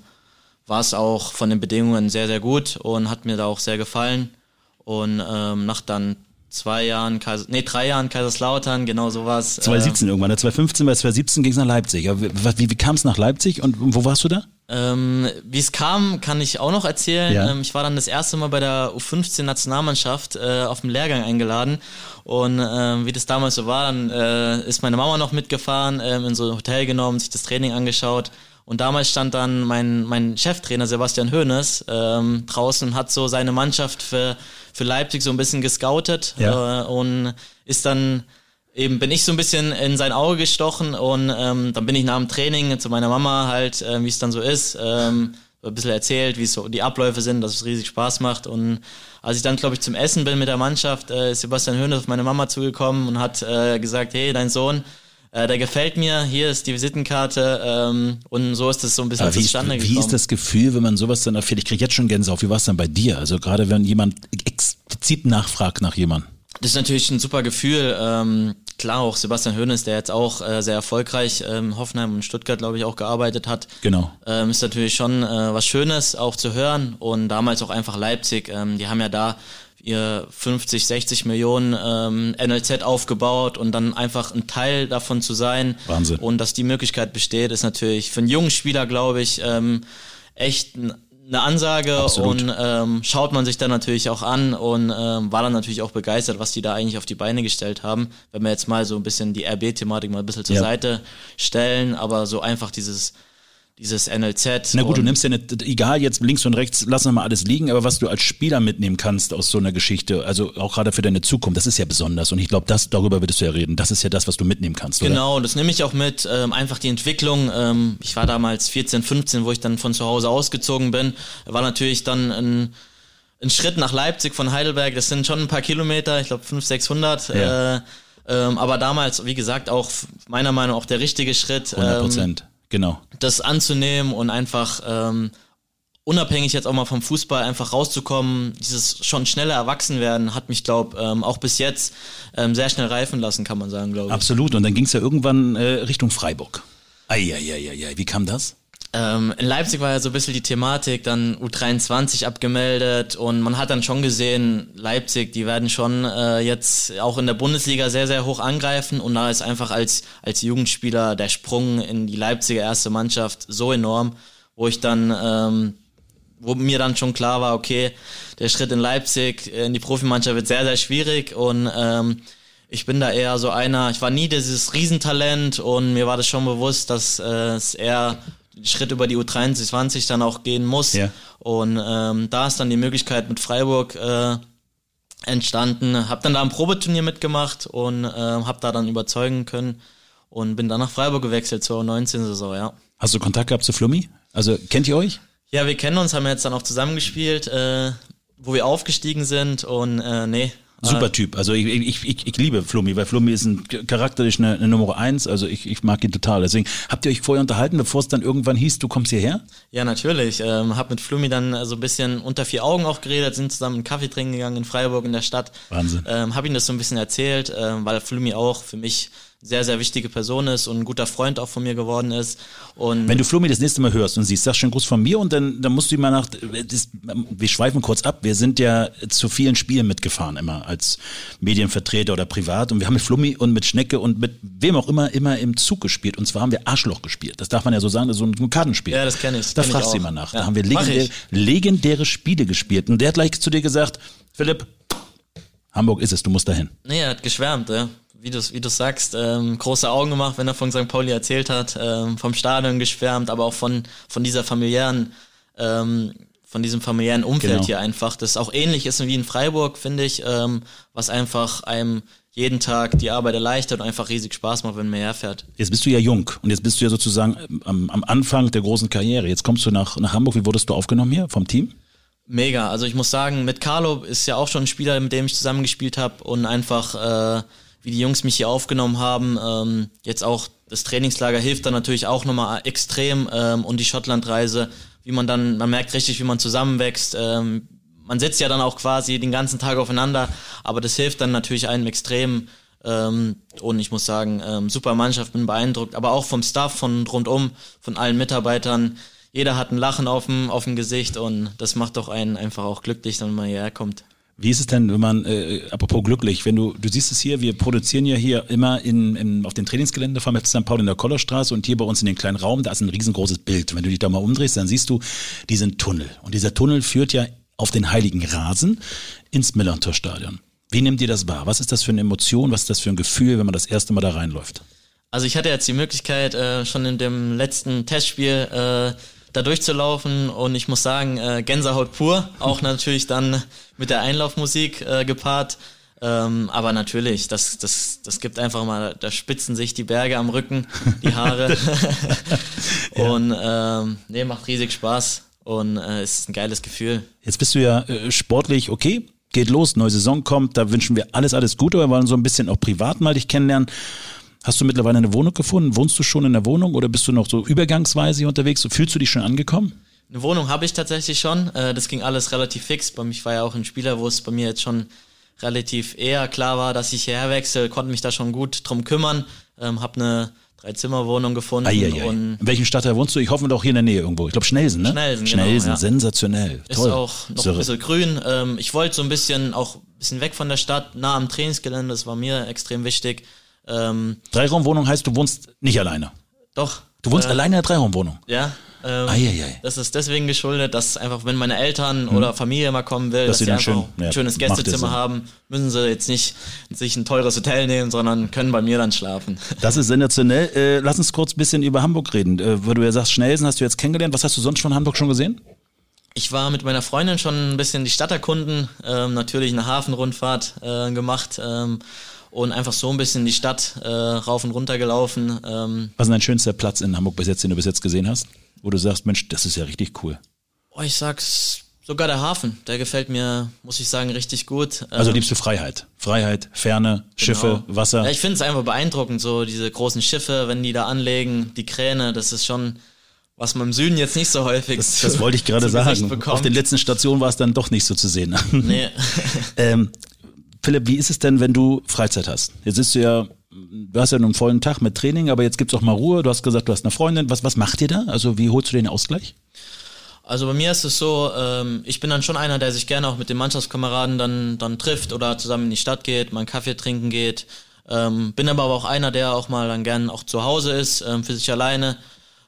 war es auch von den Bedingungen sehr, sehr gut und hat mir da auch sehr gefallen. Und ähm, nach dann zwei Jahren, Kaiser, nee, drei Jahren Kaiserslautern, genau sowas. 2017 irgendwann, ne? 2015, bei 2017 ging es nach Leipzig. Aber wie, wie, wie kam es nach Leipzig und wo warst du da? Ähm, wie es kam, kann ich auch noch erzählen. Ja. Ähm, ich war dann das erste Mal bei der U15-Nationalmannschaft äh, auf dem Lehrgang eingeladen. Und ähm, wie das damals so war, dann äh, ist meine Mama noch mitgefahren, ähm, in so ein Hotel genommen, sich das Training angeschaut. Und damals stand dann mein, mein Cheftrainer Sebastian Hoeneß ähm, draußen und hat so seine Mannschaft für, für Leipzig so ein bisschen gescoutet Ja. äh, und ist dann eben bin ich so ein bisschen in sein Auge gestochen und ähm, dann bin ich nach dem Training zu meiner Mama halt, äh, wie es dann so ist, ähm, ein bisschen erzählt, wie es so die Abläufe sind, dass es riesig Spaß macht und als ich dann, glaube ich, zum Essen bin mit der Mannschaft, äh, ist Sebastian Höhne auf meine Mama zugekommen und hat äh, gesagt, hey, dein Sohn, äh, der gefällt mir, hier ist die Visitenkarte ähm, und so ist es so ein bisschen Aber wie, ist, zustande wie gekommen. ist das Gefühl, wenn man sowas dann erfährt? Ich kriege jetzt schon Gänsehaut. Wie war es dann bei dir? Also gerade wenn jemand explizit nachfragt nach jemandem. Das ist natürlich ein super Gefühl. Ähm, klar, auch Sebastian Hoeneß, der jetzt auch äh, sehr erfolgreich ähm, Hoffenheim und Stuttgart, glaube ich, auch gearbeitet hat. Genau. Ähm, ist natürlich schon äh, was Schönes auch zu hören. Und damals auch einfach Leipzig. Ähm, die haben ja da ihr 50, 60 Millionen ähm, NLZ aufgebaut und dann einfach ein Teil davon zu sein. Wahnsinn. Und dass die Möglichkeit besteht, ist natürlich für einen jungen Spieler, glaube ich, ähm, echt ein- eine Ansage Absolut. und ähm, schaut man sich dann natürlich auch an und ähm, war dann natürlich auch begeistert, was die da eigentlich auf die Beine gestellt haben. Wenn wir jetzt mal so ein bisschen die RB-Thematik mal ein bisschen zur Ja. Seite stellen, aber so einfach dieses dieses NLZ. Na gut, du nimmst ja nicht, egal jetzt links und rechts, lassen wir mal alles liegen, aber was du als Spieler mitnehmen kannst aus so einer Geschichte, also auch gerade für deine Zukunft, das ist ja besonders und ich glaube, das darüber würdest du ja reden. Das ist ja das, was du mitnehmen kannst, oder? Genau, das nehme ich auch mit. Ähm, einfach die Entwicklung. Ähm, ich war damals 14, 15, wo ich dann von zu Hause ausgezogen bin. War natürlich dann ein, ein Schritt nach Leipzig von Heidelberg. Das sind schon ein paar Kilometer, ich glaube 500, 600. Ja. Äh, ähm, aber damals, wie gesagt, auch meiner Meinung nach auch der richtige Schritt. 100 Ähm, Prozent, genau. das anzunehmen und einfach ähm, unabhängig jetzt auch mal vom Fußball einfach rauszukommen, dieses schon schneller Erwachsenwerden hat mich, glaube ähm, auch bis jetzt ähm, sehr schnell reifen lassen, kann man sagen, glaube ich. Absolut. Und dann ging es ja irgendwann äh, Richtung Freiburg. Eieieiei, wie kam das? Ähm, in Leipzig war ja so ein bisschen die Thematik, dann U23 abgemeldet und man hat dann schon gesehen, Leipzig, die werden schon äh, jetzt auch in der Bundesliga sehr, sehr hoch angreifen und da ist einfach als, als Jugendspieler der Sprung in die Leipziger erste Mannschaft so enorm, wo ich dann, ähm, wo mir dann schon klar war, okay, der Schritt in Leipzig in die Profimannschaft wird sehr, sehr schwierig und ähm, ich bin da eher so einer, ich war nie dieses Riesentalent und mir war das schon bewusst, dass äh, es eher Schritt über die U23 dann auch gehen muss. Ja. Und ähm, da ist dann die Möglichkeit mit Freiburg äh, entstanden. Hab dann da ein Probeturnier mitgemacht und äh, hab da dann überzeugen können und bin dann nach Freiburg gewechselt zur 19-Saison, ja. Hast du Kontakt gehabt zu Flummi? Also kennt ihr euch? Ja, wir kennen uns, haben jetzt dann auch zusammengespielt, äh, wo wir aufgestiegen sind und äh, nee, Super Typ. Also ich, ich, ich, ich liebe Flummi, weil Flummi ist ein charakterisch eine, eine Nummer eins. Also ich, ich mag ihn total. Deswegen habt ihr euch vorher unterhalten, bevor es dann irgendwann hieß, du kommst hierher? Ja, natürlich. Ähm, hab mit Flummi dann so ein bisschen unter vier Augen auch geredet, sind zusammen einen Kaffee trinken gegangen in Freiburg in der Stadt. Wahnsinn. Ähm, hab ihm das so ein bisschen erzählt, ähm, weil Flummi auch für mich sehr, sehr wichtige Person ist und ein guter Freund auch von mir geworden ist. Und Wenn du Flumi das nächste Mal hörst und siehst, sag schon Gruß von mir und dann, dann musst du ihm mal nach, das, wir schweifen kurz ab, wir sind ja zu vielen Spielen mitgefahren immer als Medienvertreter oder privat und wir haben mit Flummi und mit Schnecke und mit wem auch immer immer im Zug gespielt und zwar haben wir Arschloch gespielt. Das darf man ja so sagen, das ist so ein Kartenspiel. Ja, das kenne ich. Das da kenn fragst du immer nach. Ja. Da haben wir ich. legendäre Spiele gespielt und der hat gleich zu dir gesagt, Philipp, Hamburg ist es, du musst dahin. Nee, er hat geschwärmt, ja. Wie du wie du sagst, ähm, große Augen gemacht, wenn er von St. Pauli erzählt hat, ähm, vom Stadion geschwärmt, aber auch von, von dieser familiären, ähm, von diesem familiären Umfeld Genau. hier einfach, das auch ähnlich ist wie in Freiburg, finde ich, ähm, was einfach einem jeden Tag die Arbeit erleichtert und einfach riesig Spaß macht, wenn man herfährt. Jetzt bist du ja jung und jetzt bist du ja sozusagen am, am Anfang der großen Karriere. Jetzt kommst du nach, nach Hamburg. Wie wurdest du aufgenommen hier vom Team? Mega. Also ich muss sagen, mit Carlo ist ja auch schon ein Spieler, mit dem ich zusammengespielt habe und einfach, äh, wie die Jungs mich hier aufgenommen haben, ähm, jetzt auch das Trainingslager hilft dann natürlich auch nochmal extrem ähm, und die Schottlandreise, wie man dann, man merkt richtig, wie man zusammenwächst. Ähm, man sitzt ja dann auch quasi den ganzen Tag aufeinander, aber das hilft dann natürlich einem extrem. Ähm, und ich muss sagen, ähm, super Mannschaft, bin beeindruckt, aber auch vom Staff, von rundum, von allen Mitarbeitern. Jeder hat ein Lachen auf dem, auf dem Gesicht und das macht doch einen einfach auch glücklich, wenn man hierher kommt. Wie ist es denn, wenn man, äh, apropos glücklich, wenn du, du siehst es hier, wir produzieren ja hier immer in, in, auf den Trainingsgelände vom FC St. Paul in der Kollerstraße und hier bei uns in den kleinen Raum, da ist ein riesengroßes Bild. Wenn du dich da mal umdrehst, dann siehst du diesen Tunnel. Und dieser Tunnel führt ja auf den heiligen Rasen ins Millantor-Stadion. Wie nehmt ihr das wahr? Was ist das für eine Emotion? Was ist das für ein Gefühl, wenn man das erste Mal da reinläuft? Also ich hatte jetzt die Möglichkeit, äh, schon in dem letzten Testspiel äh, da durchzulaufen und ich muss sagen, äh, Gänsehaut pur, auch natürlich dann mit der Einlaufmusik äh, gepaart. Ähm, aber natürlich, das, das, das gibt einfach mal, da spitzen sich die Berge am Rücken, die Haare. Und ähm, nee, macht riesig Spaß und äh, ist ein geiles Gefühl. Jetzt bist du ja äh, sportlich okay, geht los, neue Saison kommt, da wünschen wir alles, alles Gute, aber wir wollen so ein bisschen auch privat mal dich kennenlernen. Hast du mittlerweile eine Wohnung gefunden? Wohnst du schon in der Wohnung oder bist du noch so übergangsweise hier unterwegs? Fühlst du dich schon angekommen? Eine Wohnung habe ich tatsächlich schon. Äh, das ging alles relativ fix. Bei mich war ja auch ein Spieler, wo es bei mir jetzt schon relativ eher klar war, dass ich hierher wechsle, konnte mich da schon gut drum kümmern. Ähm, habe eine Dreizimmerwohnung gefunden Eieiei. und In welchem Stadtteil wohnst du? Ich hoffe doch hier in der Nähe irgendwo. Ich glaube Schnelsen, ne? Schnelsen, genau, Schnelsen, ja. sensationell. ist Toll. auch noch Irre. ein bisschen grün. Ähm, ich wollte so ein bisschen auch ein bisschen weg von der Stadt, nah am Trainingsgelände. Das war mir extrem wichtig. Ähm, Dreiraumwohnung heißt, du wohnst nicht alleine. doch. Du wohnst äh, alleine in der Dreiraumwohnung. Ja. Ähm, Eieiei. Das ist deswegen geschuldet, dass einfach, wenn meine Eltern oder Familie mal kommen will, Hm. Dass dass, sie dann einfach schön- ein schönes ja. Gästezimmer haben, müssen sie jetzt nicht sich ein teures Hotel nehmen, sondern können bei mir dann schlafen. Das ist sensationell. Äh, lass uns kurz ein bisschen über Hamburg reden. Äh, weil du ja sagst, Schnelsen hast du jetzt kennengelernt. Was hast du sonst von Hamburg schon gesehen? Ich war mit meiner Freundin schon ein bisschen die Stadt erkunden, ähm, natürlich eine Hafenrundfahrt äh, gemacht ähm, und einfach so ein bisschen die Stadt äh, rauf und runter gelaufen. Ähm, Was ist dein schönster Platz in Hamburg bis jetzt, den du bis jetzt gesehen hast? Wo du sagst, Mensch, das ist ja richtig cool. oh, ich sag's, sogar der Hafen, der gefällt mir, muss ich sagen, richtig gut. Also Ähm, liebst du Freiheit. Freiheit, Ferne, Schiffe, Genau. Wasser. Ja, ich finde es einfach beeindruckend, so diese großen Schiffe, wenn die da anlegen, die Kräne, das ist schon was man im Süden jetzt nicht so häufig Das, das wollte ich gerade sagen. Auf den letzten Stationen war es dann doch nicht so zu sehen. Nee. ähm, Philipp, wie ist es denn, wenn du Freizeit hast? Jetzt bist du ja, du hast ja einen vollen Tag mit Training, aber jetzt gibt's auch mal Ruhe. Du hast gesagt, du hast eine Freundin. Was, was macht ihr da? Also wie holst du den Ausgleich? Also bei mir ist es so, ähm, ich bin dann schon einer, der sich gerne auch mit den Mannschaftskameraden dann, dann trifft oder zusammen in die Stadt geht, mal einen Kaffee trinken geht. Ähm, bin aber auch einer, der auch mal dann gern auch zu Hause ist, ähm, für sich alleine.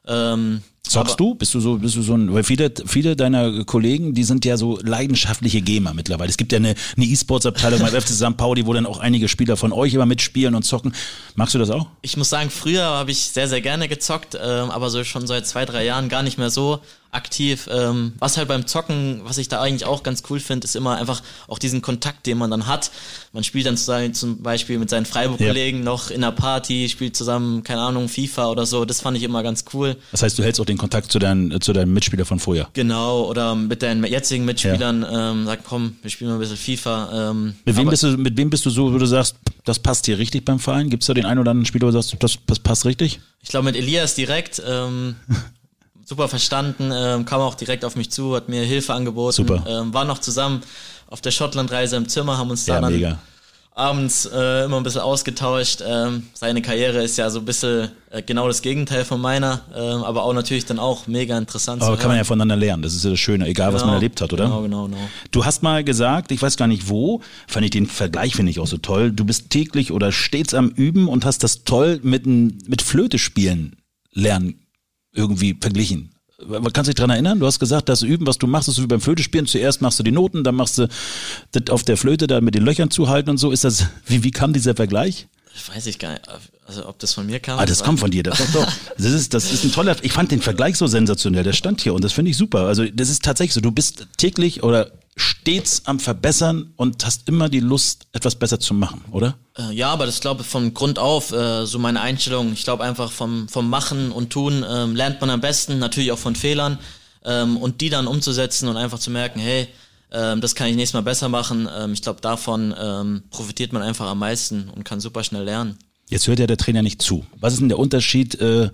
Ähm, Zockst du? Bist du so, bist du so ein, weil viele, viele deiner Kollegen, die sind ja so leidenschaftliche Gamer mittlerweile. Es gibt ja eine, eine E-Sports-Abteilung beim FC St. Pauli, wo dann auch einige Spieler von euch immer mitspielen und zocken. Magst du das auch? Ich muss sagen, früher habe ich sehr, sehr gerne gezockt, ähm, aber so schon seit zwei, drei Jahren gar nicht mehr so aktiv. Ähm, was halt beim Zocken, was ich da eigentlich auch ganz cool finde, ist immer einfach auch diesen Kontakt, den man dann hat. Man spielt dann zum Beispiel mit seinen Freiburg-Kollegen ja. noch in einer Party, spielt zusammen, keine Ahnung, FIFA oder so. Das fand ich immer ganz cool. Das heißt, du hältst auch den Kontakt zu deinen, zu deinen Mitspielern von vorher? Genau, oder mit deinen jetzigen Mitspielern, ja. ähm, sag, komm, wir spielen mal ein bisschen FIFA. Ähm, mit, wem bist du, mit wem bist du so, wo du sagst, das passt hier richtig beim Verein? Gibt es da den einen oder anderen Spieler, wo du sagst, das, das passt richtig? Ich glaube mit Elias direkt. Ähm, super verstanden, ähm, kam auch direkt auf mich zu, hat mir Hilfe angeboten. Super. Ähm, war noch zusammen auf der Schottlandreise im Zimmer, haben uns da ja, dann mega. Abends äh, immer ein bisschen ausgetauscht. Ähm, seine Karriere ist ja so ein bisschen äh, genau das Gegenteil von meiner, ähm, aber auch natürlich dann auch mega interessant. Aber kann man ja voneinander lernen, das ist ja das Schöne, egal genau, was man genau. erlebt hat, oder? Genau, genau, genau. Du hast mal gesagt, ich weiß gar nicht wo, fand ich den Vergleich, finde ich auch so toll, du bist täglich oder stets am Üben und hast das toll mit, mit Flöte spielen lernen irgendwie verglichen. Man kann sich dran erinnern, du hast gesagt, das Üben, was du machst, ist wie beim Flötespielen. Zuerst machst du die Noten, dann machst du das auf der Flöte da mit den Löchern zuhalten und so. Ist das, wie, wie kam dieser Vergleich? Weiß ich gar nicht, also ob das von mir kam. Ah, das kommt von dir, das, doch, doch. das ist, das ist ein toller, ich fand den Vergleich so sensationell, der stand hier und das finde ich super. Also das ist tatsächlich so, du bist täglich oder stets am Verbessern und hast immer die Lust, etwas besser zu machen, oder? Äh, ja, aber das glaube ich von Grund auf äh, so meine Einstellung. Ich glaube einfach vom, vom Machen und Tun ähm, lernt man am besten, natürlich auch von Fehlern ähm, und die dann umzusetzen und einfach zu merken, hey, ähm, das kann ich nächstes Mal besser machen. Ähm, ich glaube, davon ähm, profitiert man einfach am meisten und kann super schnell lernen. Jetzt hört ja der Trainer nicht zu. Was ist denn der Unterschied äh,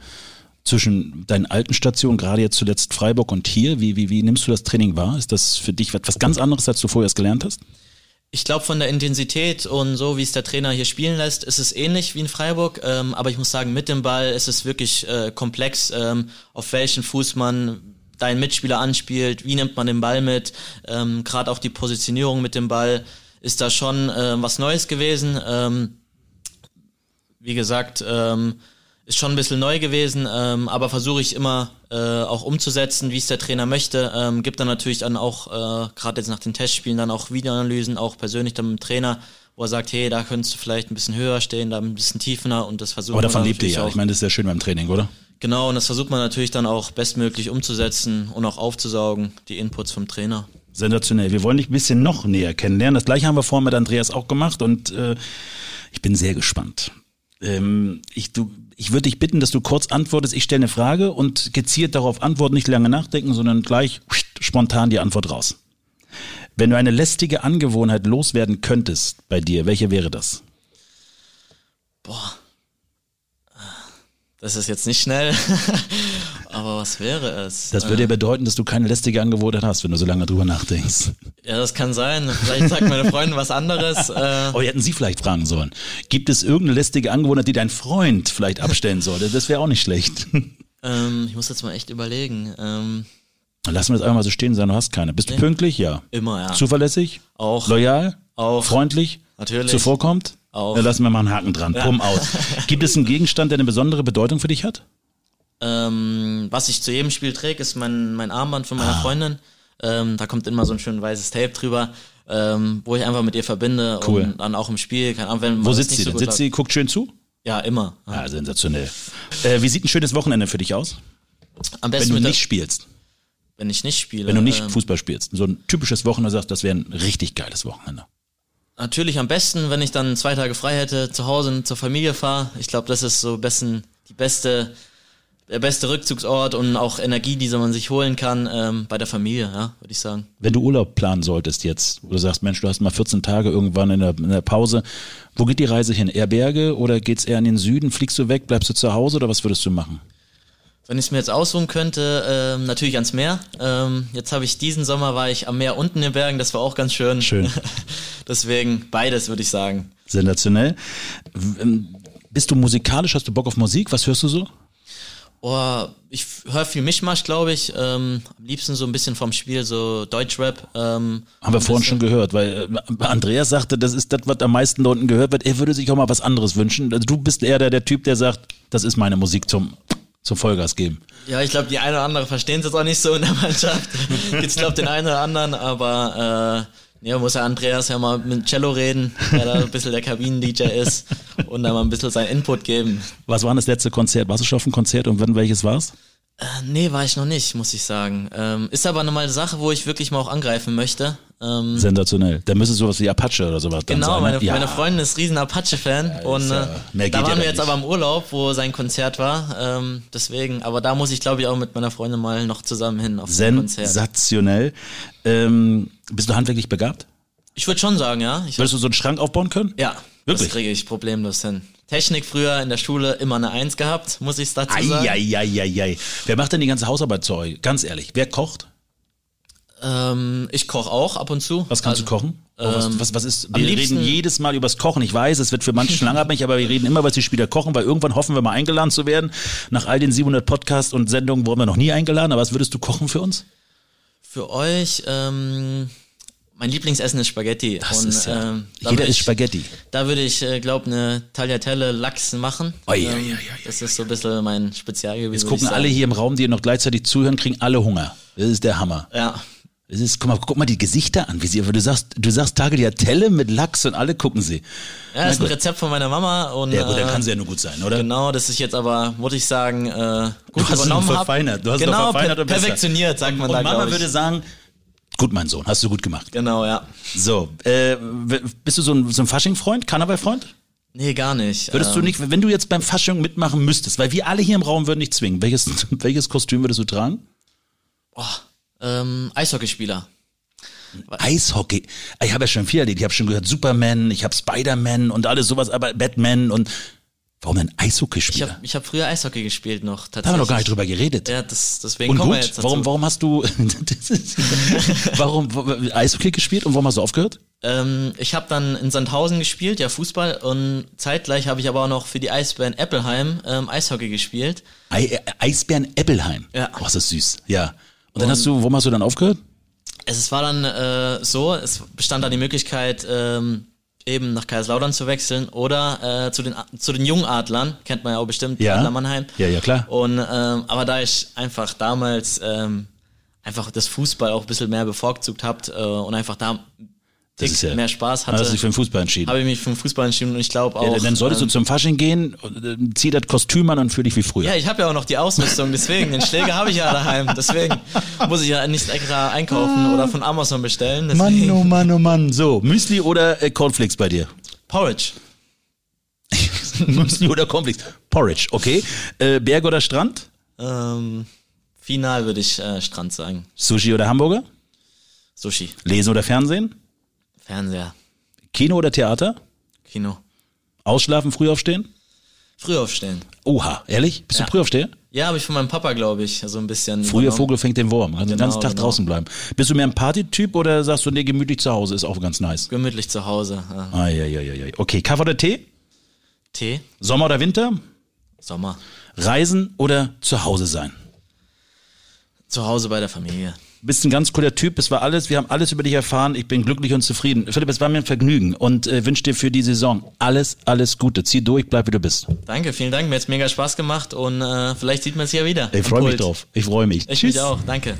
zwischen deinen alten Stationen, gerade jetzt zuletzt Freiburg und hier? Wie, wie, wie nimmst du das Training wahr? Ist das für dich etwas ganz anderes, als du vorher es gelernt hast? Ich glaube, von der Intensität und so, wie es der Trainer hier spielen lässt, ist es ähnlich wie in Freiburg. Ähm, aber ich muss sagen, mit dem Ball ist es wirklich äh, komplex, ähm, auf welchen Fuß man deinen Mitspieler anspielt, wie nimmt man den Ball mit. Ähm, Gerade auch die Positionierung mit dem Ball ist da schon äh, was Neues gewesen. Ähm, wie gesagt, ähm, ist schon ein bisschen neu gewesen, ähm, aber versuche ich immer äh, auch umzusetzen, wie es der Trainer möchte. Ähm, gibt dann natürlich dann auch, äh, gerade jetzt nach den Testspielen, dann auch Videoanalysen, auch persönlich dann mit dem Trainer, wo er sagt, hey, da könntest du vielleicht ein bisschen höher stehen, da ein bisschen tiefer und das versucht Aber davon lebt ihr ja. Ich meine, das ist ja schön beim Training, oder? Genau, und das versucht man natürlich dann auch bestmöglich umzusetzen und auch aufzusaugen, die Inputs vom Trainer. Sensationell. Wir wollen dich ein bisschen noch näher kennenlernen. Das gleiche haben wir vorhin mit Andreas auch gemacht und äh, ich bin sehr gespannt. Ähm, ich du, ich würde dich bitten, dass du kurz antwortest. Ich stelle eine Frage und gezielt darauf antworten, nicht lange nachdenken, sondern gleich spontan die Antwort raus. Wenn du eine lästige Angewohnheit loswerden könntest bei dir, welche wäre das? Boah. Das ist jetzt nicht schnell. Aber was wäre es? Das würde ja äh. bedeuten, dass du keine lästige Angewohnheit hast, wenn du so lange drüber nachdenkst. Ja, das kann sein. Vielleicht sagt meine Freundin was anderes. Äh. Oh, hätten Sie vielleicht fragen sollen. Gibt es irgendeine lästige Angewohnheit, die dein Freund vielleicht abstellen sollte? Das wäre auch nicht schlecht. Ähm, ich muss jetzt mal echt überlegen. Ähm, Lassen wir das einfach mal so stehen sein, du hast keine. Bist du pünktlich? Ja. Immer, ja. Zuverlässig? Auch. Loyal? Auch. Freundlich? Natürlich. Zuvorkommt? Auch. Dann lassen wir mal einen Haken dran. Ja. Bumm aus. Gibt es einen Gegenstand, der eine besondere Bedeutung für dich hat? Ähm, was ich zu jedem Spiel träge, ist mein, mein Armband von meiner ah. Freundin. Ähm, da kommt immer so ein schön weißes Tape drüber, ähm, wo ich einfach mit ihr verbinde cool. und dann auch im Spiel. Kann, wenn wo sitzt sie so denn? Sitzt sie, guckt schön zu? Ja, immer. Ja, sensationell. Äh, wie sieht ein schönes Wochenende für dich aus? Am besten wenn du nicht spielst. Wenn ich nicht spiele. Wenn du nicht ähm, Fußball spielst. So ein typisches Wochenende sagst, das wäre ein richtig geiles Wochenende. Natürlich am besten, wenn ich dann zwei Tage frei hätte, zu Hause zur Familie fahre. Ich glaube, das ist so besten, die beste, der beste Rückzugsort und auch Energie, die man sich holen kann ähm, bei der Familie, ja, würde ich sagen. Wenn du Urlaub planen solltest jetzt, wo du sagst, Mensch, du hast mal 14 Tage irgendwann in der, in der Pause, wo geht die Reise hin? Eher Berge oder geht's eher in den Süden? Fliegst du weg, bleibst du zu Hause oder was würdest du machen? Wenn ich es mir jetzt aussuchen könnte, ähm, natürlich ans Meer. Ähm, jetzt habe ich diesen Sommer war ich am Meer unten in den Bergen, das war auch ganz schön. Schön. Deswegen beides würde ich sagen. Sensationell. Ähm, Bist du musikalisch? Hast du Bock auf Musik? Was hörst du so? Oh, ich höre viel Mischmasch, glaube ich. Ähm, am liebsten so ein bisschen vom Spiel, so Deutschrap. Ähm, Haben wir vorhin schon gehört, weil äh, Andreas sagte, das ist das, was am meisten da unten gehört wird. Er würde sich auch mal was anderes wünschen. Also du bist eher der, der Typ, der sagt, das ist meine Musik zum, zum Vollgas geben. Ja, ich glaube, die eine oder andere verstehen es jetzt auch nicht so in der Mannschaft. Gibt's glaube den einen oder anderen, aber äh, ja, muss ja Andreas ja mal mit Cello reden, der da ein bisschen der Kabinen-DJ ist und da mal ein bisschen seinen Input geben. Was war denn das letzte Konzert? Warst du schon auf dem Konzert und wann welches war's? Äh, nee, war ich noch nicht, muss ich sagen. Ähm, ist aber nochmal eine Sache, wo ich wirklich mal auch angreifen möchte. Ähm, Sensationell. Da müsste sowas wie Apache oder sowas dann Genau, sein. meine, ne? ja. meine Freundin ist riesen Apache-Fan und ja- äh, mehr geht da waren wir jetzt nicht. aber im Urlaub, wo sein Konzert war. Ähm, deswegen, aber da muss ich glaube ich auch mit meiner Freundin mal noch zusammen hin auf sein Konzert. Sensationell. Ähm, bist du handwerklich begabt? Ich würde schon sagen, ja. Ich Würdest du so einen Schrank aufbauen können? ja, Wirklich? das kriege ich problemlos hin. Technik früher in der Schule immer eine Eins gehabt, muss ich dazu sagen. Eieieiei. Wer macht denn die ganze Hausarbeit zu euch? Ganz ehrlich, wer kocht? Ähm, ich koche auch ab und zu. Was kannst Also, du kochen? Oh, was, was, was ist? Wir reden jedes Mal übers Kochen. Ich weiß, es wird für manche schlangerabhängig, aber wir reden immer, was die Spieler kochen, weil irgendwann hoffen wir mal eingeladen zu werden. Nach all den 700 Podcasts und Sendungen wurden wir noch nie eingeladen. Aber was würdest du kochen für uns? Für euch, ähm, mein Lieblingsessen ist Spaghetti. Das und, ist ja. ähm, jeder würd ist ich, Spaghetti. Da würde ich, äh, glaube eine Tagliatelle Lachs machen. Oi, ähm, oi, oi, das ist so ein bisschen mein Spezialgebiet. Jetzt gucken ich alle hier im Raum, die noch gleichzeitig zuhören, kriegen alle Hunger. Das ist der Hammer. Ja. Es ist, guck mal, guck mal die Gesichter an, wie sie, du sagst, du sagst Tagliatelle mit Lachs und alle gucken sie. Ja, das ist ein. Rezept von meiner Mama und Ja, gut, dann äh, kann sie ja nur gut sein, oder? genau, das ist jetzt aber, muss ich sagen, äh, gut Du hast übernommen hab. verfeinert. Du hast genau, noch verfeinert per und besser. perfektioniert, sagt man und da, Mama glaube ich. würde sagen, gut, mein Sohn, hast du gut gemacht. Genau, ja. So, äh, bist du so ein, so ein Fasching-Freund, Karneval-Freund? Nee, gar nicht. Würdest du Ähm, nicht, wenn du jetzt beim Fasching mitmachen müsstest, weil wir alle hier im Raum würden dich zwingen, welches, welches Kostüm würdest du tragen? Ähm, Eishockeyspieler. Eishockey. Ich habe ja schon viel erlebt. Ich habe schon gehört Superman, ich habe Spider-Man und alles sowas, aber Batman und warum denn Ich Eishockeyspieler? habe ich hab früher Eishockey gespielt noch, Da haben wir tatsächlich. noch gar nicht drüber geredet. Ja, das, deswegen und kommen gut, wir jetzt dazu. warum, warum hast du warum, Eishockey gespielt und warum hast du aufgehört? Ähm, ich habe dann in Sandhausen gespielt, ja Fußball und zeitgleich habe ich aber auch noch für die Eisbären Eppelheim ähm, Eishockey gespielt. Äh, Eisbären Eppelheim. Ja. Oh, ist das süß. Ja. Und dann hast du, warum hast du dann aufgehört? Es war dann äh, so, es bestand dann die Möglichkeit, ähm, eben nach Kaiserslautern zu wechseln oder äh, zu den zu den Jungadlern, kennt man ja auch bestimmt, Ja. Adler Mannheim. Ja, ja, klar. Und ähm, aber da ich einfach damals ähm, einfach das Fußball auch ein bisschen mehr bevorzugt habt äh, und einfach da Tick ist ja- mehr Spaß Dann hast du hatte, dich für den Fußball entschieden. habe ich mich für den Fußball entschieden und ich glaube auch. Ja, dann solltest ähm, du zum Fasching gehen, äh, zieh das Kostüm an und fühl dich wie früher. Ja, ich habe ja auch noch die Ausrüstung, deswegen, den Schläger habe ich ja daheim, deswegen muss ich ja nicht extra einkaufen oder von Amazon bestellen. Deswegen. Mann, oh Mann, oh Mann. So, Müsli oder äh, Cornflakes bei dir? Porridge. Müsli oder Cornflakes? Porridge, okay. Äh, Berg oder Strand? Ähm, final würde ich äh, Strand sagen. Sushi oder Hamburger? Sushi. Lesen oder Fernsehen? Fernseher. Kino oder Theater? Kino. Ausschlafen, früh aufstehen? Früh aufstehen. Oha, ehrlich? Bist Ja. du Frühaufsteher? Ja, habe ich von meinem Papa, glaube ich, so ein bisschen. Früher übernommen. Vogel fängt den Wurm. Also den Genau, ganzen Tag genau. draußen bleiben. Bist du mehr ein Partytyp oder sagst du, nee, gemütlich zu Hause ist auch ganz nice? Gemütlich zu Hause. Ja. Eieieiei. Okay, Kaffee oder Tee? Tee. Sommer oder Winter? Sommer. Reisen oder zu Hause sein? Zu Hause bei der Familie. Bist ein ganz cooler Typ, es war alles, wir haben alles über dich erfahren, ich bin glücklich und zufrieden. Philipp, es war mir ein Vergnügen und äh, wünsche dir für die Saison alles, alles Gute. Zieh durch, bleib wie du bist. Danke, vielen Dank. Mir hat's mega Spaß gemacht und äh, vielleicht sieht man es ja wieder. Ich freue mich drauf. Ich freue mich. Ich mich auch. Danke.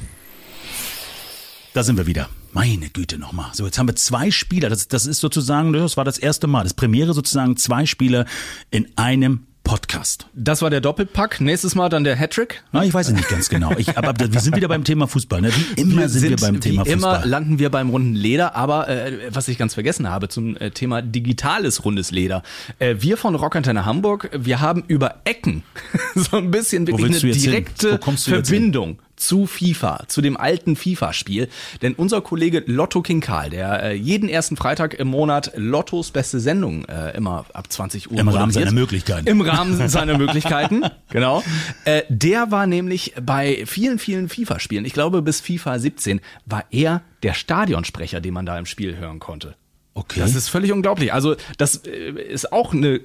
Da sind wir wieder. Meine Güte nochmal. So, jetzt haben wir zwei Spieler. Das, das ist sozusagen, das war das erste Mal. Das Premiere sozusagen zwei Spieler in einem Podcast. Das war der Doppelpack. Nächstes Mal dann der Hattrick. Na, ich weiß es nicht ganz genau. Ich, aber, wir sind wieder beim Thema Fußball. Ne? Wie immer sind, wir beim Thema wie Fußball. immer landen wir beim runden Leder, aber äh, was ich ganz vergessen habe zum äh, Thema digitales rundes Leder. Äh, wir von Rockantenne Hamburg, wir haben über Ecken so ein bisschen wirklich eine direkte? Verbindung zu FIFA, zu dem alten FIFA-Spiel. Denn unser Kollege Lotto King Karl, der äh, jeden ersten Freitag im Monat Lottos beste Sendung äh, immer ab 20 Uhr Im Rahmen seiner Möglichkeiten. Im Rahmen seiner Möglichkeiten, genau. Äh, der war nämlich bei vielen, vielen FIFA-Spielen, ich glaube bis FIFA 17, war er der Stadionsprecher, den man da im Spiel hören konnte. Okay. Das ist völlig unglaublich. Also das äh, ist auch eine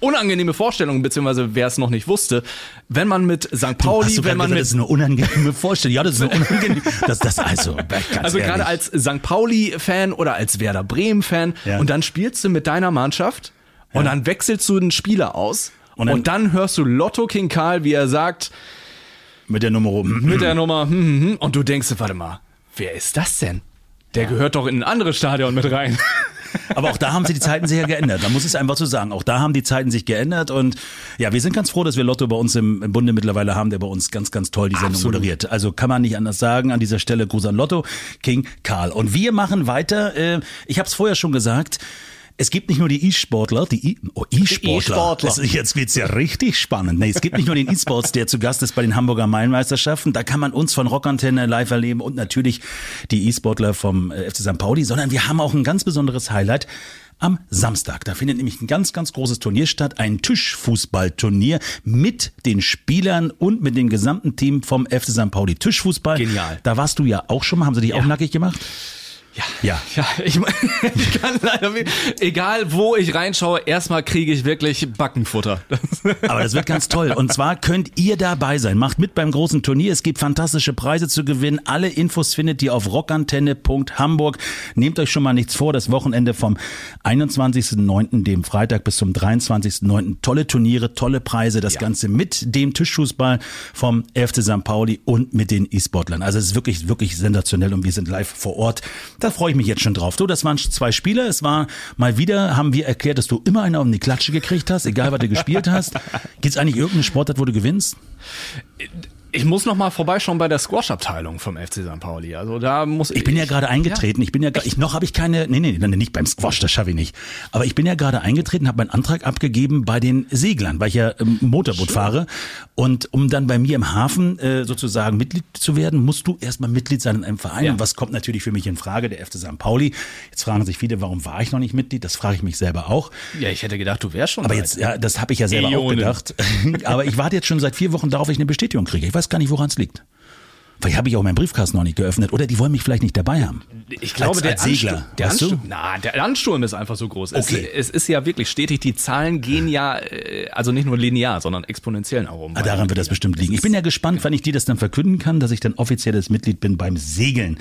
unangenehme Vorstellung, beziehungsweise wer es noch nicht wusste, wenn man mit St. Pauli, du, wenn man gesagt, mit das ist eine unangenehme Vorstellung. Ja, das ist eine unangenehme. Das, das also. Also gerade als St. Pauli-Fan oder als Werder Bremen-Fan ja. und dann spielst du mit deiner Mannschaft ja. und dann wechselst du den Spieler aus und dann, und dann hörst du Lotto King Karl, wie er sagt. Mit der Nummer oben. Mit der Nummer. Hm, hm, hm, und du denkst, warte mal, wer ist das denn? Der ja. gehört doch in ein anderes Stadion mit rein. Aber auch da haben sich die Zeiten sehr geändert. Da muss ich es einfach so sagen. Auch da haben die Zeiten sich geändert. Und ja, wir sind ganz froh, dass wir Lotto bei uns im, im Bunde mittlerweile haben, der bei uns ganz, ganz toll die Sendung Absolut. moderiert. Also kann man nicht anders sagen. An dieser Stelle Gruß an Lotto, King Karl. Und wir machen weiter. Äh, ich habe es vorher schon gesagt. Es gibt nicht nur die E-Sportler, die E- oh, E-Sportler. E jetzt wird's ja richtig spannend. Nee, es gibt nicht nur den E-Sports, der zu Gast ist bei den Hamburger Mainmeisterschaften. Da kann man uns von Rockantenne live erleben und natürlich die E-Sportler vom äh, FC St. Pauli, sondern wir haben auch ein ganz besonderes Highlight am Samstag. Da findet nämlich ein ganz, ganz großes Turnier statt, ein Tischfußballturnier mit den Spielern und mit dem gesamten Team vom FC St. Pauli. Tischfußball. Genial. Da warst du ja auch schon mal. Haben sie dich ja. auch nackig gemacht? Ja, ja, ja. Ich, ich kann leider, egal wo ich reinschaue, erstmal kriege ich wirklich Backenfutter. Aber das wird ganz toll. Und zwar könnt ihr dabei sein. Macht mit beim großen Turnier. Es gibt fantastische Preise zu gewinnen. Alle Infos findet ihr auf rockantenne.hamburg. Nehmt euch schon mal nichts vor. Das Wochenende vom 21.09., dem Freitag bis zum 23.09. Tolle Turniere, tolle Preise. Das ja. Ganze mit dem Tischfußball vom FC St. Pauli und mit den E-Sportlern. Also es ist wirklich, wirklich sensationell und wir sind live vor Ort. Das da freue ich mich jetzt schon drauf. Du, das waren zwei Spieler. Es war mal wieder, haben wir erklärt, dass du immer einen auf die Klatsche gekriegt hast, egal was du gespielt hast. Gibt es eigentlich irgendeinen Sportart, wo du gewinnst? Ich muss noch mal vorbeischauen bei der Squash-Abteilung vom FC St. Pauli. Also da muss ich. Ich bin ja gerade eingetreten. Ja. Ich bin ja, ich, noch habe ich keine. Nee, nee, nee, nicht beim Squash, das schaffe ich nicht. Aber ich bin ja gerade eingetreten, habe meinen Antrag abgegeben bei den Seglern, weil ich ja ähm, Motorboot Schön. fahre. Und um dann bei mir im Hafen äh, sozusagen Mitglied zu werden, musst du erstmal Mitglied sein in einem Verein. Ja. Und was kommt natürlich für mich in Frage? Der FC St. Pauli. Jetzt fragen sich viele, warum war ich noch nicht Mitglied? Das frage ich mich selber auch. Ja, ich hätte gedacht, du wärst schon. Aber jetzt, ja, das habe ich ja selber Eonen. auch gedacht. Aber ich warte jetzt schon seit vier Wochen darauf, dass ich eine Bestätigung kriege. Ich weiß gar nicht, woran es liegt. Vielleicht habe ich auch meinen Briefkasten noch nicht geöffnet oder die wollen mich vielleicht nicht dabei haben. Ich glaube, als, der, als Segler, Ansturm, der, Ansturm, na, der Ansturm ist einfach so groß. Okay. Es, es, ist ja wirklich stetig, die Zahlen gehen ja, äh, also nicht nur linear, sondern exponentiell nach oben. Ah, daran wird das bestimmt liegen. Ich bin ja gespannt, wann ich dir das dann verkünden kann, dass ich dann offizielles Mitglied bin beim Segeln.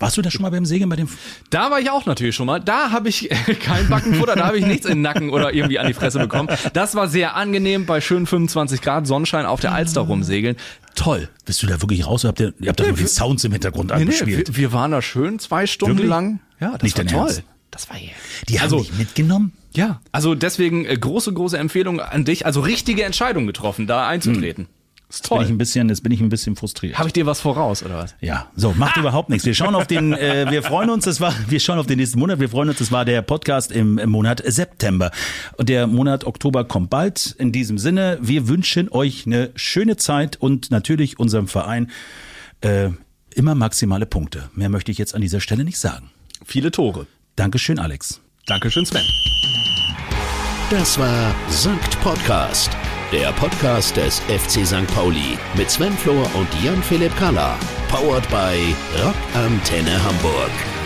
Warst du da schon mal beim Segeln bei dem? Da war ich auch natürlich schon mal. Da habe ich kein Backenfutter, da habe ich nichts in den Nacken oder irgendwie an die Fresse bekommen. Das war sehr angenehm bei schön 25 Grad Sonnenschein auf der Alster rumsegeln. Toll. Bist du da wirklich raus? Oder habt ihr, ihr habt da nur die Sounds im Hintergrund nee, abgespielt? Nee, wir, wir, waren da schön zwei Stunden wirklich? lang. Ja, das Nicht war toll. Ernst? Das war ja. Die haben also, mitgenommen? Ja, also deswegen äh, große, große Empfehlung an dich. Also richtige Entscheidung getroffen, da einzutreten. Hm. Ist toll. Jetzt bin ich ein bisschen, jetzt bin ich ein bisschen frustriert. Habe ich dir was voraus oder was? Ja, so macht ah. überhaupt nichts. Wir schauen auf den, äh, wir freuen uns. Das war, wir schauen auf den nächsten Monat. Wir freuen uns. Das war der Podcast im, im Monat September und der Monat Oktober kommt bald. In diesem Sinne, wir wünschen euch eine schöne Zeit und natürlich unserem Verein äh, immer maximale Punkte. Mehr möchte ich jetzt an dieser Stelle nicht sagen. Viele Tore. Dankeschön, Alex. Dankeschön, Sven. Das war Sankt Podcast der Podcast des FC St. Pauli mit Sven Flohr und Jan-Philipp Kalla. Powered by Rock Antenne Hamburg.